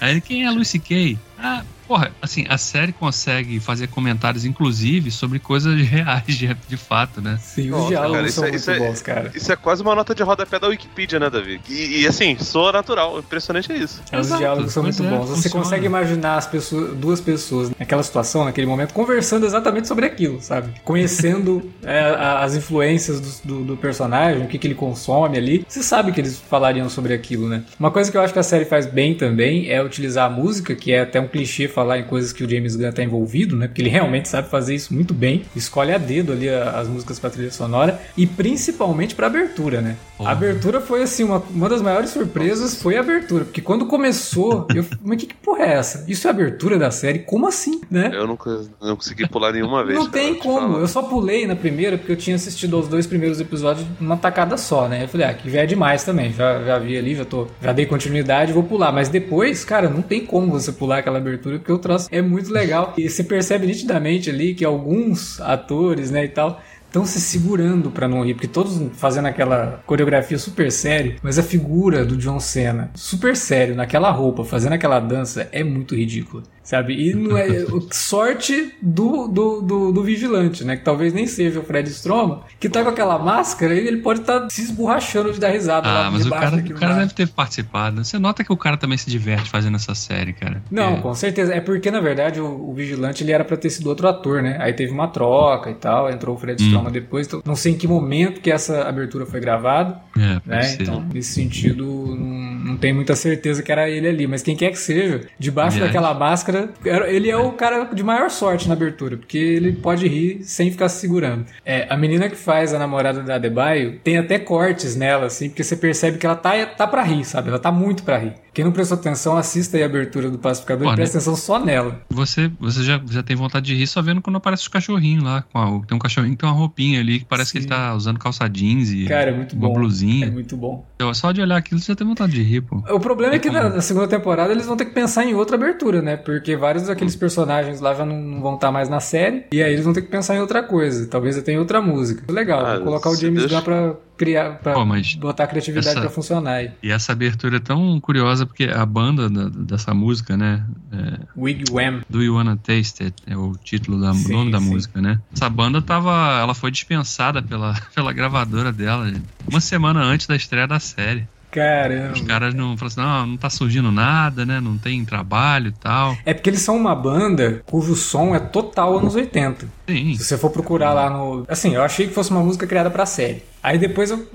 Aí quem é Luis C.K.? Ah, Porra, assim, a série consegue fazer comentários, inclusive, sobre coisas *laughs* reais, de, de fato, né? Sim, os diálogos cara, são é, muito é, bons, cara. Isso é quase uma nota de rodapé da Wikipedia, né, Davi? E, e assim, soa natural. Impressionante é isso. É, os diálogos são muito é, bons. Você funciona. consegue imaginar as pessoas, duas pessoas naquela situação, naquele momento, conversando exatamente sobre aquilo, sabe? Conhecendo *laughs* é, as influências do, do, do, personagem, o que, que ele consome ali. Você sabe que eles falariam sobre aquilo, né? Uma coisa que eu acho que a série faz bem também é utilizar a música, que é até um clichê falar em coisas que o James Gunn está envolvido, né? Porque ele realmente sabe fazer isso muito bem. Escolhe a dedo ali as músicas para trilha sonora e principalmente para abertura, né? A abertura foi assim, uma, uma das maiores surpresas foi a abertura, porque quando começou, eu, mas que, que porra é essa? Isso é a abertura da série? Como assim, né? Eu nunca não consegui pular nenhuma vez. Não tem como. Eu só pulei na primeira porque eu tinha assistido os dois primeiros episódios numa tacada só, né? Eu falei, ah, que já é demais também. Já, já vi ali, já tô, já dei continuidade, vou pular. Mas depois, cara, não tem como você pular aquela abertura porque o troço é muito legal. E você percebe nitidamente ali que alguns atores, né, e tal, estão se segurando para não rir, porque todos fazendo aquela coreografia super séria, mas a figura do John Cena, super sério, naquela roupa, fazendo aquela dança, é muito ridícula sabe? E não é sorte do, do, do, do, vigilante, né? Que talvez nem seja o Fred Stroma, que tá com aquela máscara e ele pode estar tá se esborrachando de dar risada. Ah, mas o cara, o cara deve ter participado. Você nota que o cara também se diverte fazendo essa série, cara. Não, é. com certeza. É porque, na verdade, o, o, vigilante ele era pra ter sido outro ator, né? Aí teve uma troca e tal, entrou o Fred hum. Stroma depois. Então, não sei em que momento que essa abertura foi gravada. É, né? Então, nesse sentido, não, não tem muita certeza que era ele ali. Mas quem quer que seja, debaixo daquela máscara ele é o cara de maior sorte na abertura, porque ele pode rir sem ficar se segurando. É, a menina que faz a namorada da Adebayo tem até cortes nela, assim, porque você percebe que ela tá, tá pra rir, sabe? Ela tá muito pra rir. Quem não prestou atenção, assista aí a abertura do Pacificador Pô, e presta né? atenção só nela. Você, você já, já tem vontade de rir só vendo quando aparece os cachorrinhos lá. A, tem um cachorrinho que tem uma roupinha ali que parece Sim. que ele tá usando calça jeans e Cara, é muito uma bom. blusinha. É muito bom. Então, só de olhar aquilo você já tem vontade de rir, pô. O problema é, é que na, na, segunda temporada eles vão ter que pensar em outra abertura, né? Porque vários daqueles personagens lá já não, não vão estar tá mais na série. E aí eles vão ter que pensar em outra coisa. Talvez até em outra música. Legal, ah, vou colocar o James Gunn pra criar, pra Pô, botar a criatividade essa, pra funcionar aí. E essa abertura é tão curiosa porque a banda da, dessa música, né? É, Wigwam. Do You Wanna Taste It é o título da sim, nome da sim. música, né? Essa banda tava, ela foi dispensada pela, *laughs* pela gravadora dela uma semana antes da estreia da série. Caramba. Os caras não falam assim, não, não tá surgindo nada, né? Não tem trabalho e tal. É porque eles são uma banda cujo som é total anos 80. Sim. Se você for procurar lá no. Assim, eu achei que fosse uma música criada pra série. Aí depois eu,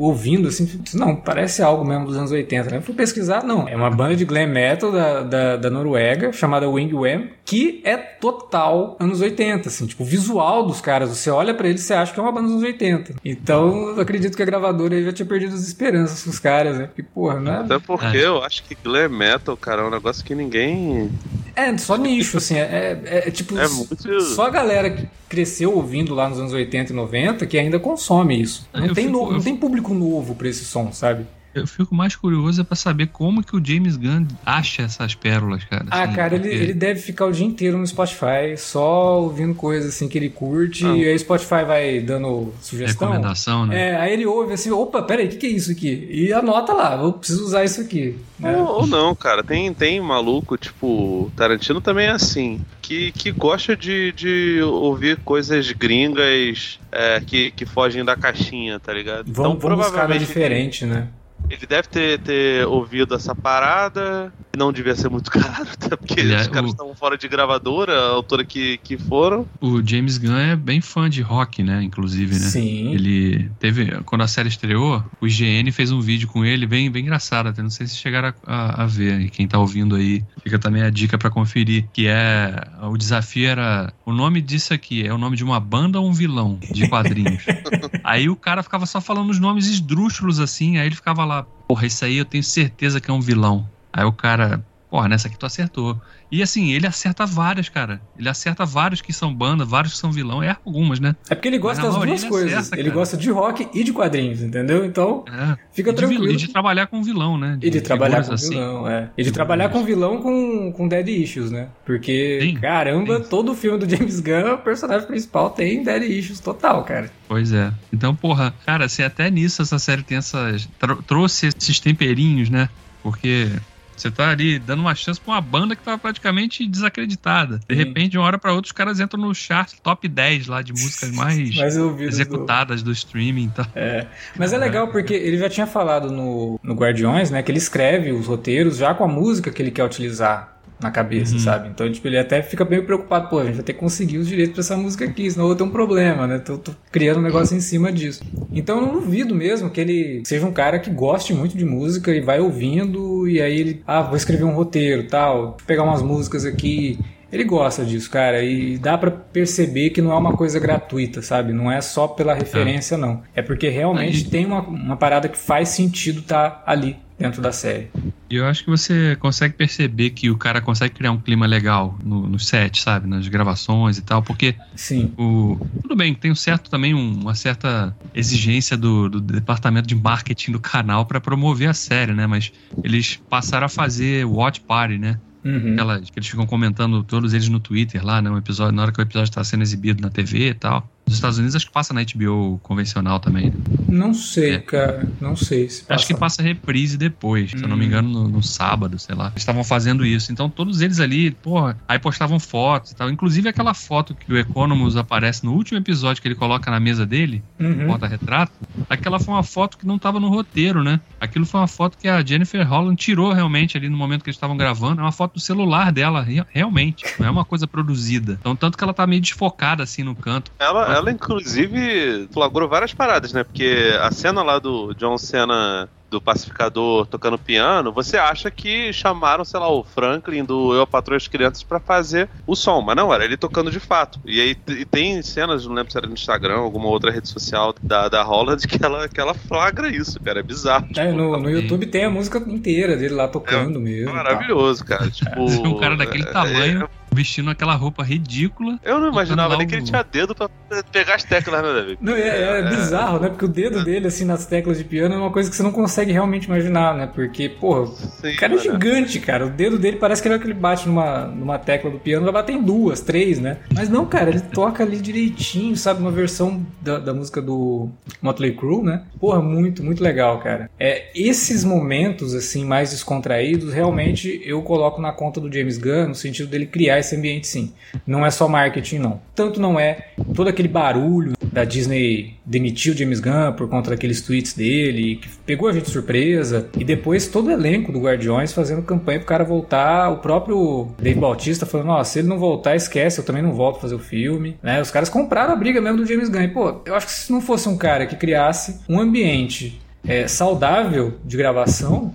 ouvindo assim, não, parece algo mesmo dos anos 80, né? fui pesquisar, não. É uma banda de glam metal da, da, da Noruega, chamada Wingwam, que é total anos 80, assim, tipo, o visual dos caras, você olha para eles e você acha que é uma banda dos anos 80. Então, eu acredito que a gravadora aí já tinha perdido as esperanças com os caras, né? Porque, porra, né? Até porque é. eu acho que glam metal, cara, é um negócio que ninguém... É, só nicho, assim, é, é, é tipo, é muito... só a galera que cresceu ouvindo lá nos anos 80 e 90 que ainda consome isso. Não, tem, fico, no, não tem público novo pra esse som, sabe? Eu fico mais curioso é para saber como que o James Gunn acha essas pérolas, cara. Ah, assim, cara, porque... ele, ele deve ficar o dia inteiro no Spotify, só ouvindo coisas assim que ele curte, ah. e aí o Spotify vai dando sugestão. Recomendação, né? É, aí ele ouve assim, opa, peraí, o que, que é isso aqui? E anota lá, eu preciso usar isso aqui. Né? Ou, ou, não, cara, tem, tem maluco, tipo, Tarantino também é assim, que, que gosta de, de ouvir coisas gringas é, que, que fogem da caixinha, tá ligado? Vamos, então, vamos provavelmente diferente, né? Ele deve ter, ter ouvido essa parada, não devia ser muito *laughs* caro, até porque é, os caras o... estavam fora de gravadora, a autora que, que foram. O James Gunn é bem fã de rock, né? Inclusive, né? Sim. Ele teve, quando a série estreou, o IGN fez um vídeo com ele bem, bem engraçado, até não sei se chegaram a, a, a ver. E quem tá ouvindo aí, fica também a dica para conferir, que é, o desafio era, o nome disso aqui é o nome de uma banda ou um vilão de quadrinhos. *laughs* aí o cara ficava só falando os nomes esdrúxulos assim, aí ele ficava lá, porra, isso aí eu tenho certeza que é um vilão. Aí o cara, porra, nessa aqui tu acertou. E assim, ele acerta várias, cara. Ele acerta vários que são banda, vários que são vilão, erra algumas, né? É porque ele gosta das duas ele coisas. Acerta, ele gosta de rock e de quadrinhos, entendeu? Então, é. fica e tranquilo. De, e de trabalhar com vilão, né? De, e de trabalhar com assim. vilão, é. E de trabalhar com vilão com, com Dead Issues, né? Porque, sim, caramba, sim. todo filme do *laughs* James Gunn, o personagem principal tem Dead Issues total, cara. Pois é. Então, porra, cara, se até nisso essa série tem essas. trouxe esses temperinhos, né? Porque você tá ali dando uma chance pra uma banda que tava praticamente desacreditada. De Sim. repente, de uma hora pra outra, os caras entram no chart top 10 lá de músicas mais, *laughs* mais executadas do... do streaming. Tá? É. Mas é legal porque ele já tinha falado no, no Guardiões, né? Que ele escreve os roteiros já com a música que ele quer utilizar na cabeça, uhum. sabe? Então, tipo, ele até fica meio preocupado, pô, a gente vai ter que conseguir os direitos pra essa música aqui, senão eu vou ter um problema, né? Tô, tô criando um negócio em cima disso. Então, eu não duvido mesmo que ele seja um cara que goste muito de música e vai ouvindo, e aí ele, ah, vou escrever um roteiro, tal, vou pegar umas músicas aqui. Ele gosta disso, cara, e dá para perceber que não é uma coisa gratuita, sabe? Não é só pela referência, é. não. É porque realmente tem uma, uma parada que faz sentido estar tá ali dentro da série. E eu acho que você consegue perceber que o cara consegue criar um clima legal no, no set, sabe? Nas gravações e tal, porque. Sim. O, tudo bem, tem um certo também um, uma certa exigência do, do, departamento de marketing do canal para promover a série, né? Mas eles passaram a fazer watch party, né? Uhum. Aquelas, que eles ficam comentando todos eles no Twitter lá, né? Um episódio, na hora que o episódio está sendo exibido na TV e tal. Nos Estados Unidos acho que passa na HBO convencional também. Né? Não sei, é. cara. Não sei se passa. Acho que passa reprise depois, hum. se eu não me hum. engano, no, no, sábado, sei lá. Eles estavam fazendo isso. Então todos eles ali, porra, aí postavam fotos e tal. Inclusive aquela foto que o Economus aparece no último episódio que ele coloca na mesa dele, uhum. porta-retrato, aquela foi uma foto que não estava no roteiro, né? Aquilo foi uma foto que a Jennifer Holland tirou realmente ali no momento que eles estavam gravando. É uma foto do celular dela, realmente. Não é uma coisa produzida. Então, tanto que ela tá meio desfocada assim no canto. Ela, ela, inclusive, flagrou várias paradas, né? Porque a cena lá do John Cena do pacificador tocando piano, você acha que chamaram, sei lá, o Franklin do Eu, a Patroa as Crianças para fazer o som, mas não, era ele tocando de fato. E aí e tem cenas, não lembro se era no Instagram, alguma outra rede social da, da Holland, *laughs* que ela, que ela flagra isso, cara, é bizarro. É, no, no YouTube tem a música inteira dele lá tocando é, mesmo. Maravilhoso, tá. cara. *laughs* Tipo, um cara daquele é, tamanho. É, vestindo aquela roupa ridícula. Eu não imaginava nem que ele tinha dedo pra pegar as teclas, né, David? Não, é, é, é, bizarro, né? Porque o dedo dele, assim, nas teclas de piano é uma coisa que você não consegue realmente imaginar, né? Porque, porra, Sim, o cara é gigante, cara. O dedo dele parece que ele bate numa, numa tecla do piano, vai bater em duas, três, né? Mas não, cara, ele toca ali direitinho, sabe? Uma versão da, da música do Motley Crue, né? Porra, muito, muito legal, cara. É, esses momentos, assim, mais descontraídos, realmente eu coloco na conta do James Gunn, no sentido dele criar esse ambiente sim. Não é só marketing, não. Tanto não é todo aquele barulho da Disney demitiu James Gunn por conta daqueles tweets dele, que pegou a gente de surpresa, e depois todo o elenco do Guardiões fazendo campanha pro cara voltar, o próprio Dave Bautista falando, ó, se ele não voltar, esquece, eu também não volto a fazer o filme, né? Os caras compraram a briga mesmo do James Gunn. E, pô, eu acho que se não fosse um cara que criasse um ambiente é, saudável de gravação,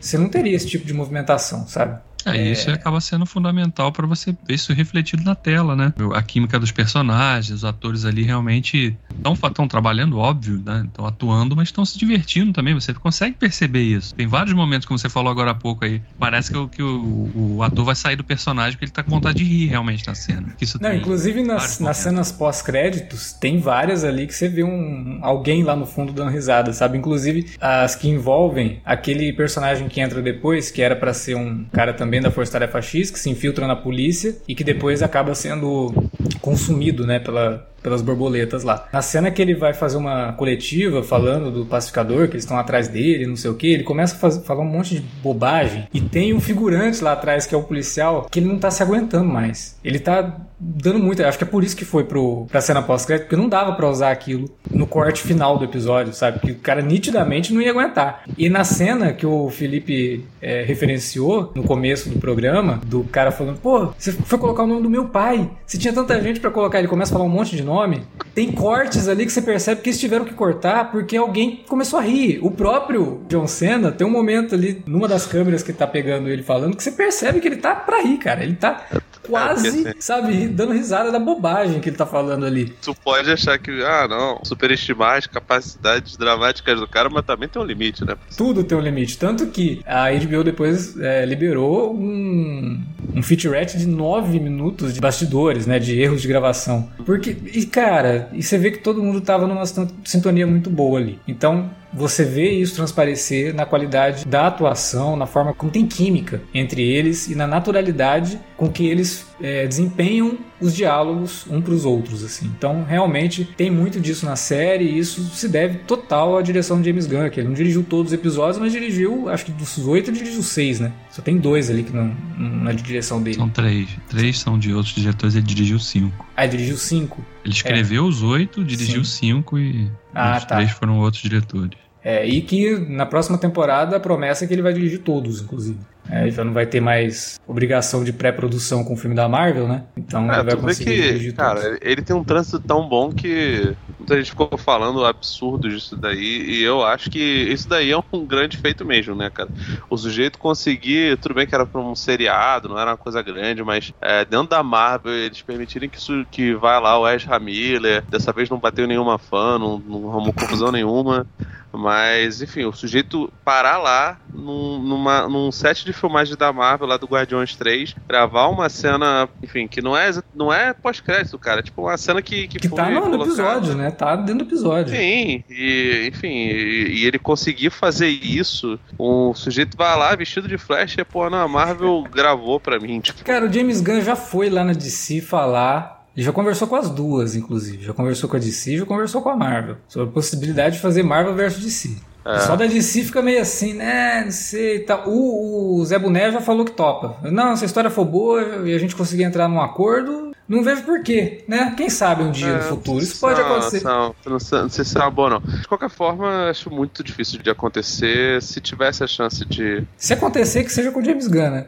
você não teria esse tipo de movimentação, sabe? É, é... isso acaba sendo fundamental para você ver isso refletido na tela, né? A química dos personagens, os atores ali realmente estão trabalhando, óbvio, né? Estão atuando, mas estão se divertindo também. Você consegue perceber isso. Tem vários momentos, como você falou agora há pouco aí, parece que, o, que o, o ator vai sair do personagem porque ele tá com vontade de rir realmente na cena. Isso Não, inclusive nas, nas cenas pós-créditos, tem várias ali que você vê um alguém lá no fundo dando risada, sabe? Inclusive as que envolvem aquele personagem que entra depois, que era para ser um cara também também da Força Tarefa X, que se infiltra na polícia e que depois acaba sendo consumido, né, pela, pelas borboletas lá. Na cena que ele vai fazer uma coletiva falando do pacificador, que eles estão atrás dele, não sei o que, ele começa a fazer, falar um monte de bobagem e tem um figurante lá atrás que é o policial que ele não tá se aguentando mais. Ele tá dando muito, acho que é por isso que foi pro, pra cena pós-crédito, porque não dava para usar aquilo no corte final do episódio, sabe? Que o cara nitidamente não ia aguentar. E na cena que o Felipe é, referenciou no começo do programa, do cara falando, pô, você foi colocar o nome do meu pai, você tinha tanta gente para colocar, ele começa a falar um monte de nome, tem cortes ali que você percebe que eles tiveram que cortar porque alguém começou a rir. O próprio John Cena tem um momento ali, numa das câmeras que tá pegando ele falando, que você percebe que ele tá pra rir, cara. Ele tá quase, é sabe, dando risada da bobagem que ele tá falando ali. Tu pode achar que, ah, não, superestimar as capacidades dramáticas do cara, mas também tem um limite, né? Tudo tem um limite. Tanto que a HBO depois é, liberou um, um featurette de nove minutos de bastidores, né? De erros de gravação. Porque, e cara, e você vê que todo mundo tava numa sintonia muito boa ali. Então, você vê isso transparecer na qualidade da atuação, na forma como tem química entre eles e na naturalidade com que eles é, desempenham os diálogos um para os outros, assim. Então, realmente tem muito disso na série e isso se deve total à direção de James Gunn, que ele não dirigiu todos os episódios, mas dirigiu, acho que dos oito, dirigiu seis, né? Só tem dois ali que não, na direção dele. São três. Três são de outros diretores, ele dirigiu cinco. Ah, ele dirigiu cinco? Ele escreveu é. os oito, dirigiu Sim. cinco e ah, os tá. três foram outros diretores. É, e que na próxima temporada a promessa é que ele vai dirigir todos, inclusive. É, já não vai ter mais obrigação de pré-produção com o filme da Marvel, né? Então é, ele vai conseguir que, dirigir Cara, todos. ele tem um trânsito tão bom que muita gente ficou falando absurdos disso daí, e eu acho que isso daí é um grande feito mesmo, né, cara? O sujeito conseguir, tudo bem que era pra um seriado, não era uma coisa grande, mas é, dentro da Marvel eles permitirem que, isso, que vai lá o Ezra Miller, dessa vez não bateu nenhuma fã, não, não arrumou confusão nenhuma. Mas, enfim, o sujeito parar lá num, numa, num set de filmagem da Marvel, lá do Guardiões 3, gravar uma cena, enfim, que não é, não é pós-crédito, cara. É tipo uma cena que. Que, que tá no, no episódio, né? Tá dentro do episódio. Sim, e, enfim, e, e, ele conseguir fazer isso, o sujeito vai lá vestido de flash e, pô, não, a Marvel *laughs* gravou pra mim. Tipo. Cara, o James Gunn já foi lá na DC falar e já conversou com as duas, inclusive. Já conversou com a DC e já conversou com a Marvel. Sobre a possibilidade de fazer Marvel versus DC. É. Só da DC fica meio assim, né? Não sei. Tá. O, o Zé Boné já falou que topa. Não, se a história for boa e a gente conseguir entrar num acordo, não vejo porquê, né? Quem sabe um dia é, no futuro. Isso pode acontecer. Não, não, não, sei se é bom, não. De qualquer forma, acho muito difícil de acontecer se tivesse a chance de. Se acontecer, que seja com o James Gunn, né?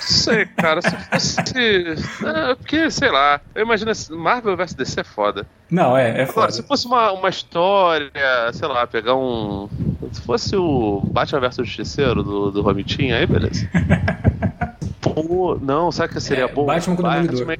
Sei, cara, se fosse. É, *laughs* porque, sei lá, eu imagino Marvel vs DC é foda. Não, é, é foda. Agora, se fosse uma, uma história, sei lá, pegar um. Se fosse o Batman vs Justiceiro do, do Romitinho, aí beleza. *laughs* Pô, não, sabe que seria é, bom? Batman com o Demolidor.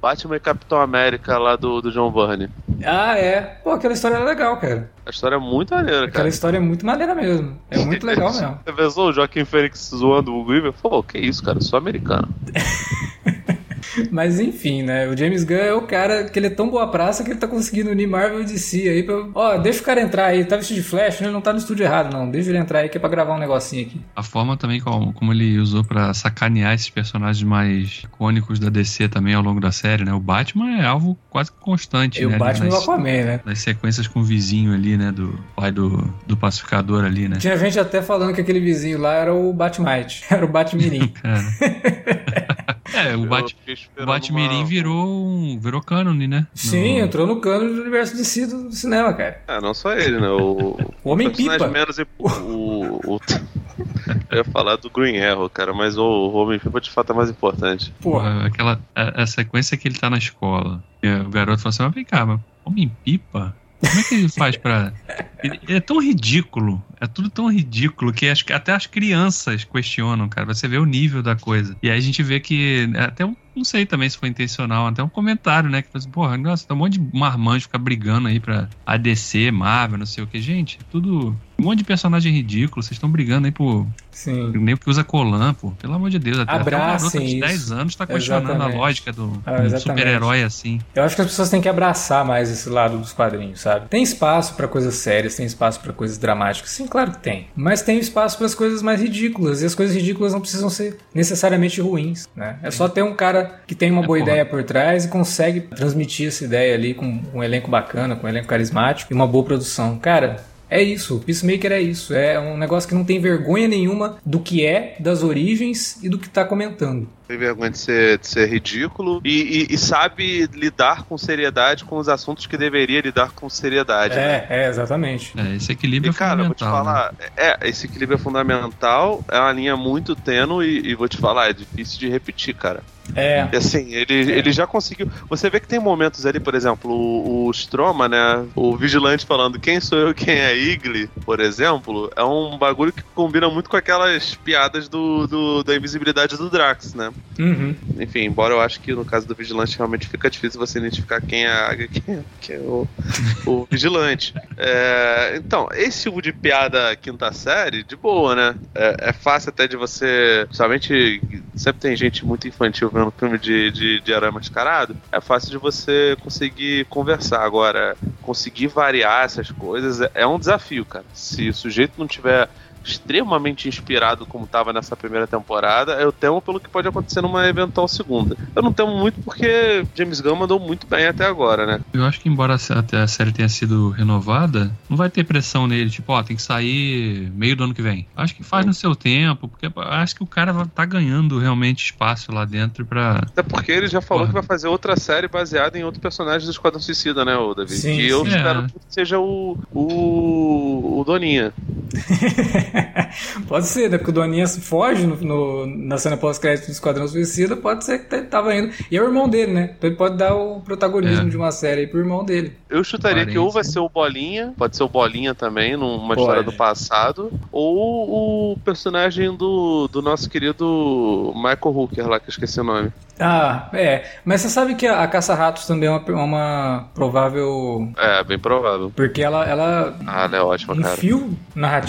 Batman e Capitão América lá do, do John Byrne. Ah, é. Pô, aquela história é legal, cara. A história é muito maneira, cara. Aquela história é muito maneira mesmo. É *laughs* muito legal mesmo. Você pensou o Joaquim Fênix zoando o Weaver? Pô, que isso, cara, eu sou americano. *laughs* Mas enfim, né? O James Gunn é o cara que ele é tão boa praça que ele tá conseguindo unir Marvel e DC aí pra. Ó, deixa o cara entrar aí. Tá vestido de Flash, né? Ele não tá no estúdio errado, não. Deixa ele entrar aí que é pra gravar um negocinho aqui. A forma também como, como ele usou para sacanear esses personagens mais icônicos da DC também ao longo da série, né? O Batman é alvo quase constante, e né? o Batman nas, Aquaman, né? Nas sequências com o vizinho ali, né? Do pai do, do pacificador ali, né? Tinha gente até falando que aquele vizinho lá era o Batmite. *laughs* Era o Batmirim. *laughs* É, o, Bat, o Batmirim uma... virou, um, virou cânone, né? Sim, no... entrou no cânone do universo de si do, cinema, cara. É, não só ele, né? O, o Homem-Pipa. Menos... O, o, *laughs* Eu ia falar do Green Arrow, cara, mas o Homem-Pipa de fato é mais importante. Porra, aquela a, a, sequência que ele tá na escola. o garoto fala assim: mas vem cá, mas Homem-Pipa? Como é que ele faz pra. *laughs* Ele, é tão ridículo, é tudo tão ridículo que acho que até as crianças questionam, cara. Você vê o nível da coisa. E aí a gente vê que até um não sei também se foi intencional, até um comentário, né? Que falou assim, porra, nossa, tem um monte de marmanjo ficar brigando aí pra ADC, Marvel, não sei o que. Gente, tudo. Um monte de personagem ridículo, vocês estão brigando aí por. Sim. Nem que usa Colan, pô. Pelo amor de Deus, até, até um garoto de 10 anos tá questionando exatamente. a lógica do ah, super-herói assim. Eu acho que as pessoas têm que abraçar mais esse lado dos quadrinhos, sabe? Tem espaço para coisas sérias, tem espaço para coisas dramáticas. Sim, claro que tem. Mas tem espaço para as coisas mais ridículas. E as coisas ridículas não precisam ser necessariamente ruins, né? É só ter um cara que tem uma é boa porra. ideia por trás e consegue transmitir essa ideia ali com um elenco bacana, com um elenco carismático e uma boa produção. Cara, é isso, Peacemaker é isso. É um negócio que não tem vergonha nenhuma do que é, das origens e do que tá comentando. Tem vergonha de ser, de ser ridículo e, e, e, sabe lidar com seriedade com os assuntos que deveria lidar com seriedade. É, né? é exatamente. É, esse equilíbrio e, é cara, fundamental. Vou te falar, né? é, esse equilíbrio é fundamental, é uma linha muito tênue e, e vou te falar, é difícil de repetir, cara. É. E assim, ele, é. ele já conseguiu. Você vê que tem momentos ali, por exemplo, o, o Stroma, né? O vigilante falando quem sou eu, quem é Igli, por exemplo, é um bagulho que combina muito com aquelas piadas do, do da invisibilidade do Drax, né? Uhum. Enfim, embora eu acho que no caso do vigilante realmente fica difícil você identificar quem é a águia quem é, quem é o, o *laughs* vigilante. É, então, esse tipo de piada quinta série, de boa, né? É, é fácil até de você. Somente. Sempre tem gente muito infantil vendo filme de, de, de herói mascarado, é fácil de você conseguir conversar. Agora, conseguir variar essas coisas é, é um desafio, cara. Se o sujeito não tiver extremamente inspirado como estava nessa primeira temporada, eu temo pelo que pode acontecer numa eventual segunda. Eu não temo muito porque James Gunn mandou muito bem até agora, né? Eu acho que embora a série tenha sido renovada, não vai ter pressão nele, tipo, ó, tem que sair meio do ano que vem. Acho que faz no seu tempo, porque acho que o cara tá ganhando realmente espaço lá dentro pra... Até porque ele já falou Porra. que vai fazer outra série baseada em outro personagem do Esquadrão Suicida, né, o David? Sim, que eu sim. espero é. que seja o, o, o Doninha. *laughs* pode ser, né? Porque o Doninha foge no, no na cena pós-crédito do Esquadrão Suicida, pode ser que tava indo. E é o irmão dele, né? Então ele pode dar o protagonismo é. de uma série aí pro irmão dele. Eu chutaria Parente. que ou vai ser o Bolinha, pode ser o Bolinha também, numa pode. história do passado, ou o personagem do, do nosso querido Michael Hooker lá, que eu esqueci o nome. Ah, é. Mas você sabe que a, a Caça-Ratos também é uma, uma, provável. É, bem provável. Porque ela. ela ah, ela é ótima, um cara. fio narrativo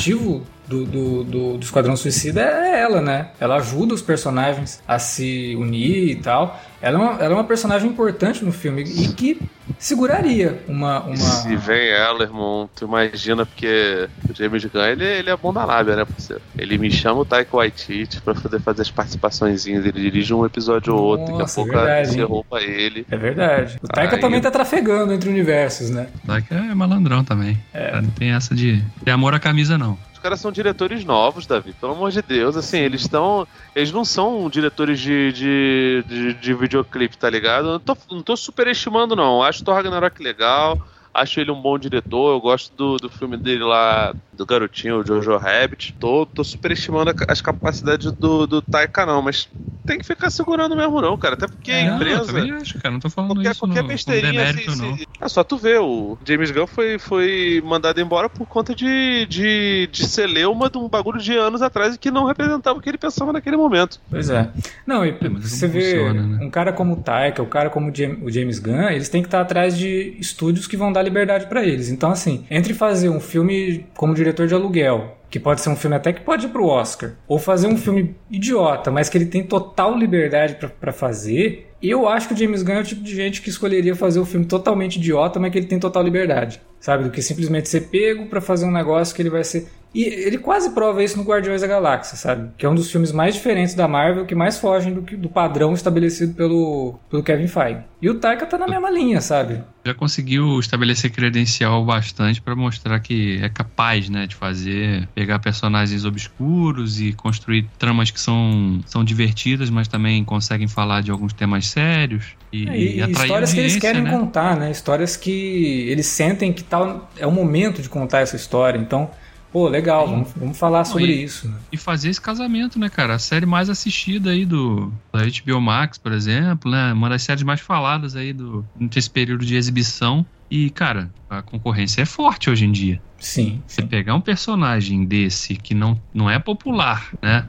do, do, do, do Esquadrão Suicida é ela, né? Ela ajuda os personagens a se unir e tal. Ela é uma, ela é uma personagem importante no filme e que seguraria uma. uma... Se vem ela, irmão, tu imagina, porque o James Gunn ele, ele é bom da lábia, né, parceiro? Ele me chama o Taika Waititi pra poder fazer as participações, ele dirige um episódio ou outro, daqui a pouco é você roupa ele. É verdade. O Taika Aí... também tá trafegando entre universos, né? O Taika é malandrão também. É. Não tem essa de ter amor à camisa, não caras são diretores novos, Davi. Pelo amor de Deus, assim, eles estão. Eles não são diretores de, de, de, de videoclipe, tá ligado? não tô, não tô superestimando, não. Acho Thor Ragnarok legal. Acho ele um bom diretor, eu gosto do, do filme dele lá, do garotinho, o Jojo Rabbit. Tô, tô superestimando as capacidades do, do Taika, não, mas tem que ficar segurando mesmo, não, cara. Até porque é, a empresa. Não, eu também acho, cara. Não tô falando qualquer, isso. Qualquer no, besteirinha assim. não. É só tu ver, o James Gunn foi, foi mandado embora por conta de, de, de ser leuma de um bagulho de anos atrás e que não representava o que ele pensava naquele momento. Pois é. Não, e é, você vê funciona, né? um cara como o Taika, o cara como o James Gunn, eles têm que estar atrás de estúdios que vão dar liberdade para eles. Então, assim, entre fazer um filme como diretor de aluguel, que pode ser um filme até que pode ir pro Oscar, ou fazer um filme idiota, mas que ele tem total liberdade para fazer, eu acho que o James Gunn é o tipo de gente que escolheria fazer o um filme totalmente idiota, mas que ele tem total liberdade, sabe? Do que simplesmente ser pego para fazer um negócio que ele vai ser E ele quase prova isso no Guardiões da Galáxia, sabe? Que é um dos filmes mais diferentes da Marvel, que mais fogem do, que, do padrão estabelecido pelo, pelo Kevin Feige. E o Taika tá na mesma linha, sabe? Já conseguiu estabelecer credencial bastante para mostrar que é capaz, né, de fazer, pegar personagens obscuros e construir tramas que são, são divertidas, mas também conseguem falar de alguns temas sérios. E, é, e, e histórias que eles querem né? contar, né? Histórias que eles sentem que tal é o momento de contar essa história. Então, Pô, legal, vamos, vamos falar sobre e, isso. Né? E fazer esse casamento, né, cara? A série mais assistida aí do da HBO Max, por exemplo, né? Uma das séries mais faladas aí do, nesse período de exibição. E, cara, a concorrência é forte hoje em dia. Sim. Você pegar um personagem desse que não, não é popular, né?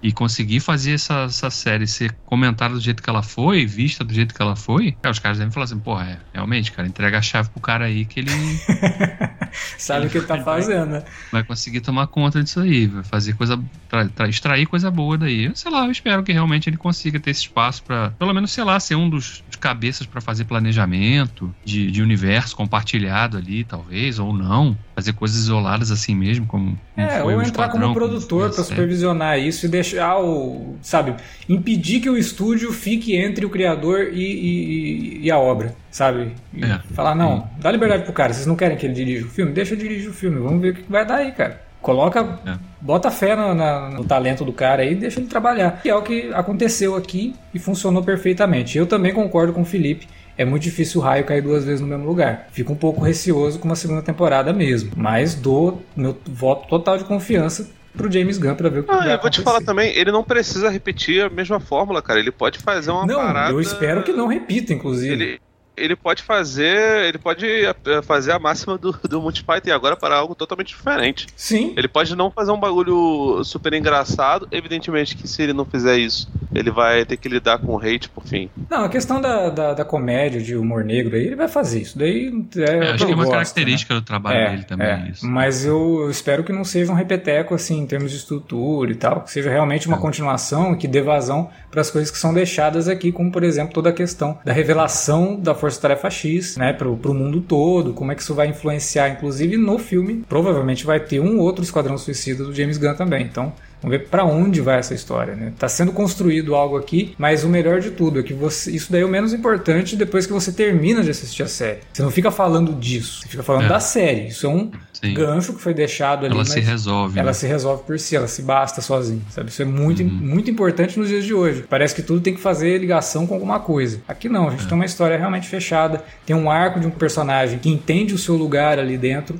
E conseguir fazer essa, essa série ser comentada do jeito que ela foi, vista do jeito que ela foi, cara, os caras devem falar assim, porra, é, realmente, cara, entrega a chave pro cara aí que ele. *laughs* Sabe o que ele tá fazendo, né? Vai conseguir tomar conta disso aí, vai fazer coisa. Tra, tra, extrair coisa boa daí. Sei lá, eu espero que realmente ele consiga ter esse espaço para pelo menos, sei lá, ser um dos cabeças para fazer planejamento de, de universo compartilhado ali, talvez, ou não. Fazer coisas isoladas assim mesmo, como. como é, ou entrar como produtor para supervisionar isso e deixar o. Sabe? Impedir que o estúdio fique entre o criador e, e, e a obra, sabe? É. Falar, não, dá liberdade pro cara, vocês não querem que ele dirija o filme? Deixa eu dirigir o filme, vamos ver o que vai dar aí, cara. Coloca, é. bota fé no, na, no, talento do cara aí e deixa ele trabalhar. E é o que aconteceu aqui e funcionou perfeitamente. Eu também concordo com o Felipe é muito difícil o raio cair duas vezes no mesmo lugar. Fico um pouco receoso com uma segunda temporada mesmo. Mas dou meu voto total de confiança pro James Gunn pra ver o que ah, vai eu vou te falar também, ele não precisa repetir a mesma fórmula, cara. Ele pode fazer uma não, parada... eu espero que não repita, inclusive. Ele, ele pode fazer. Ele pode eh, fazer a máxima do, do Monty Python agora para algo totalmente diferente. Sim. Ele pode não fazer um bagulho super engraçado. Evidentemente que se ele não fizer isso, ele vai ter que lidar com hate por fim. Não, a questão da, da, da comédia, de humor negro aí, ele vai fazer isso. Daí é, é acho que é uma gosto, característica né? do trabalho é, dele também. É. Isso. Mas eu espero que não seja um repeteco assim em termos de estrutura e tal. Que seja realmente uma é. continuação que dê vazão para as coisas que são deixadas aqui, como por exemplo toda a questão da revelação da Força Tarefa X, né, pro, pro mundo todo, como é que isso vai influenciar, inclusive no filme, provavelmente vai ter um outro Esquadrão Suicida do James Gunn também, então Vamos ver para onde vai essa história, né? Tá sendo construído algo aqui, mas o melhor de tudo é que você, isso daí é o menos importante depois que você termina de assistir a série. Você não fica falando disso, você fica falando é. da série. Isso é um Sim. gancho que foi deixado ali. Ela se resolve. Ela né? se resolve por si, ela se basta sozinha, sabe? Isso é muito, uhum. muito importante nos dias de hoje. Parece que tudo tem que fazer ligação com alguma coisa. Aqui não, a gente é. tem uma história realmente fechada, tem um arco de um personagem que entende o seu lugar ali dentro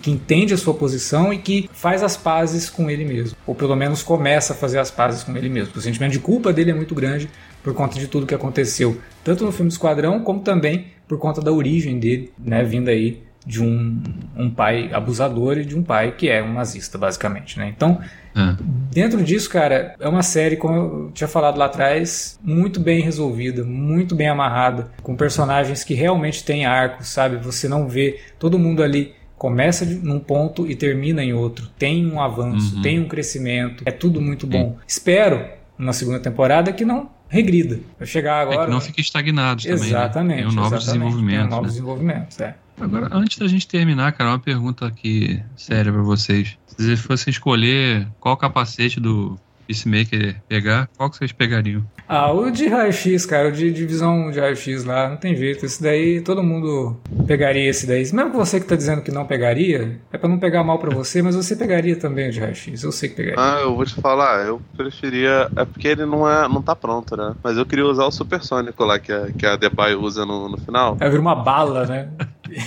que entende a sua posição e que faz as pazes com ele mesmo. Ou pelo menos começa a fazer as pazes com ele mesmo. O sentimento de culpa dele é muito grande por conta de tudo que aconteceu, tanto no filme do Esquadrão, como também por conta da origem dele, né, vindo aí de um, um pai abusador e de um pai que é um nazista, basicamente, né? Então, é. dentro disso, cara, é uma série, como eu tinha falado lá atrás, muito bem resolvida, muito bem amarrada, com personagens que realmente têm arco, sabe? Você não vê todo mundo ali começa num ponto e termina em outro. Tem um avanço, uhum. tem um crescimento, é tudo muito bom. Sim. Espero na segunda temporada que não regrida. Vai chegar agora. É que não fique estagnado também. Né? Exatamente. Né? Tem novos desenvolvimentos. Tem novos né? desenvolvimentos, é. Agora, antes da gente terminar, cara, uma pergunta aqui séria para vocês. Se vocês fossem escolher qual capacete do Peacemaker pegar, qual que vocês pegariam? Ah, o de raio-x, cara, o de divisão de raio-x lá, não tem jeito. Esse daí, todo mundo pegaria esse daí. Mesmo que você que tá dizendo que não pegaria, é pra não pegar mal pra você, mas você pegaria também o de raio-x. Eu sei que pegaria. Ah, eu vou te falar, eu preferia. É porque ele não, é, não tá pronto, né? Mas eu queria usar o supersônico lá que a, que a Debye usa no, no final. É, vira uma bala, né?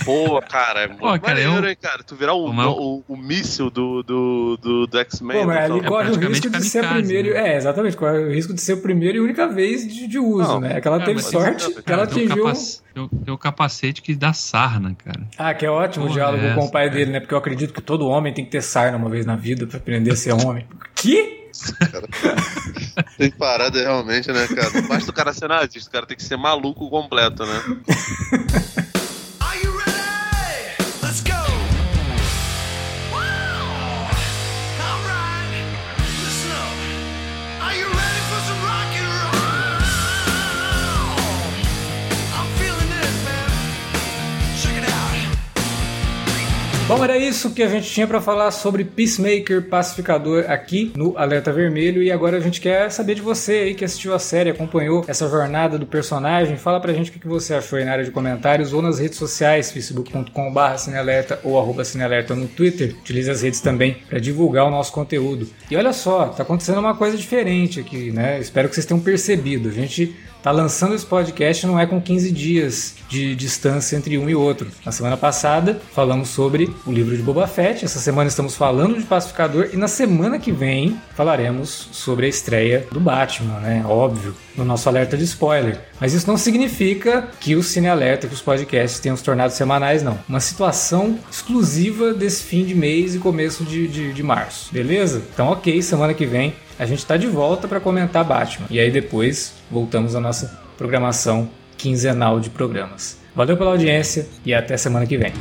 Pô, cara, é muito Pô, cara, maneiro, eu... hein, cara? Tu virar o, o, o, o míssil do, do, do, do X-Men. Pô, mas ali corre o risco de ser o primeiro. Né? É, exatamente, corre o risco de ser o primeiro e única vez de, de uso, não, né? É que ela é, teve sorte que ela atingiu. Tem o, um capacete que dá sarna, cara. Ah, que é ótimo Porra, o diálogo é com o pai dele, né? Porque eu acredito que todo homem tem que ter sarna uma vez na vida pra aprender a ser homem. que? Cara, *laughs* tem parada realmente, né, cara? Basta o cara ser nazista, o cara tem que ser maluco completo, né? *laughs* Are you ready? Bom, era isso que a gente tinha para falar sobre Peacemaker Pacificador aqui no Alerta Vermelho e agora a gente quer saber de você aí que assistiu a série, acompanhou essa jornada do personagem. Fala pra gente o que você achou aí na área de comentários ou nas redes sociais, facebook.com.br cinealerta ou arroba cinealerta no Twitter. Utilize as redes também para divulgar o nosso conteúdo. E olha só, tá acontecendo uma coisa diferente aqui, né? Espero que vocês tenham percebido. A gente tá lançando esse podcast não é com 15 dias de distância entre um e outro. Na semana passada falamos sobre o livro de Boba Fett, essa semana estamos falando de Pacificador e na semana que vem falaremos sobre a estreia do Batman, né? Óbvio, no nosso alerta de spoiler. Mas isso não significa que o Cine Alerta, que os podcasts tenham se tornado semanais, não. Uma situação exclusiva desse fim de mês e começo de, de, de março, beleza? Então, ok, semana que vem a gente está de volta para comentar Batman. E aí depois voltamos à nossa programação quinzenal de programas. Valeu pela audiência e até semana que vem.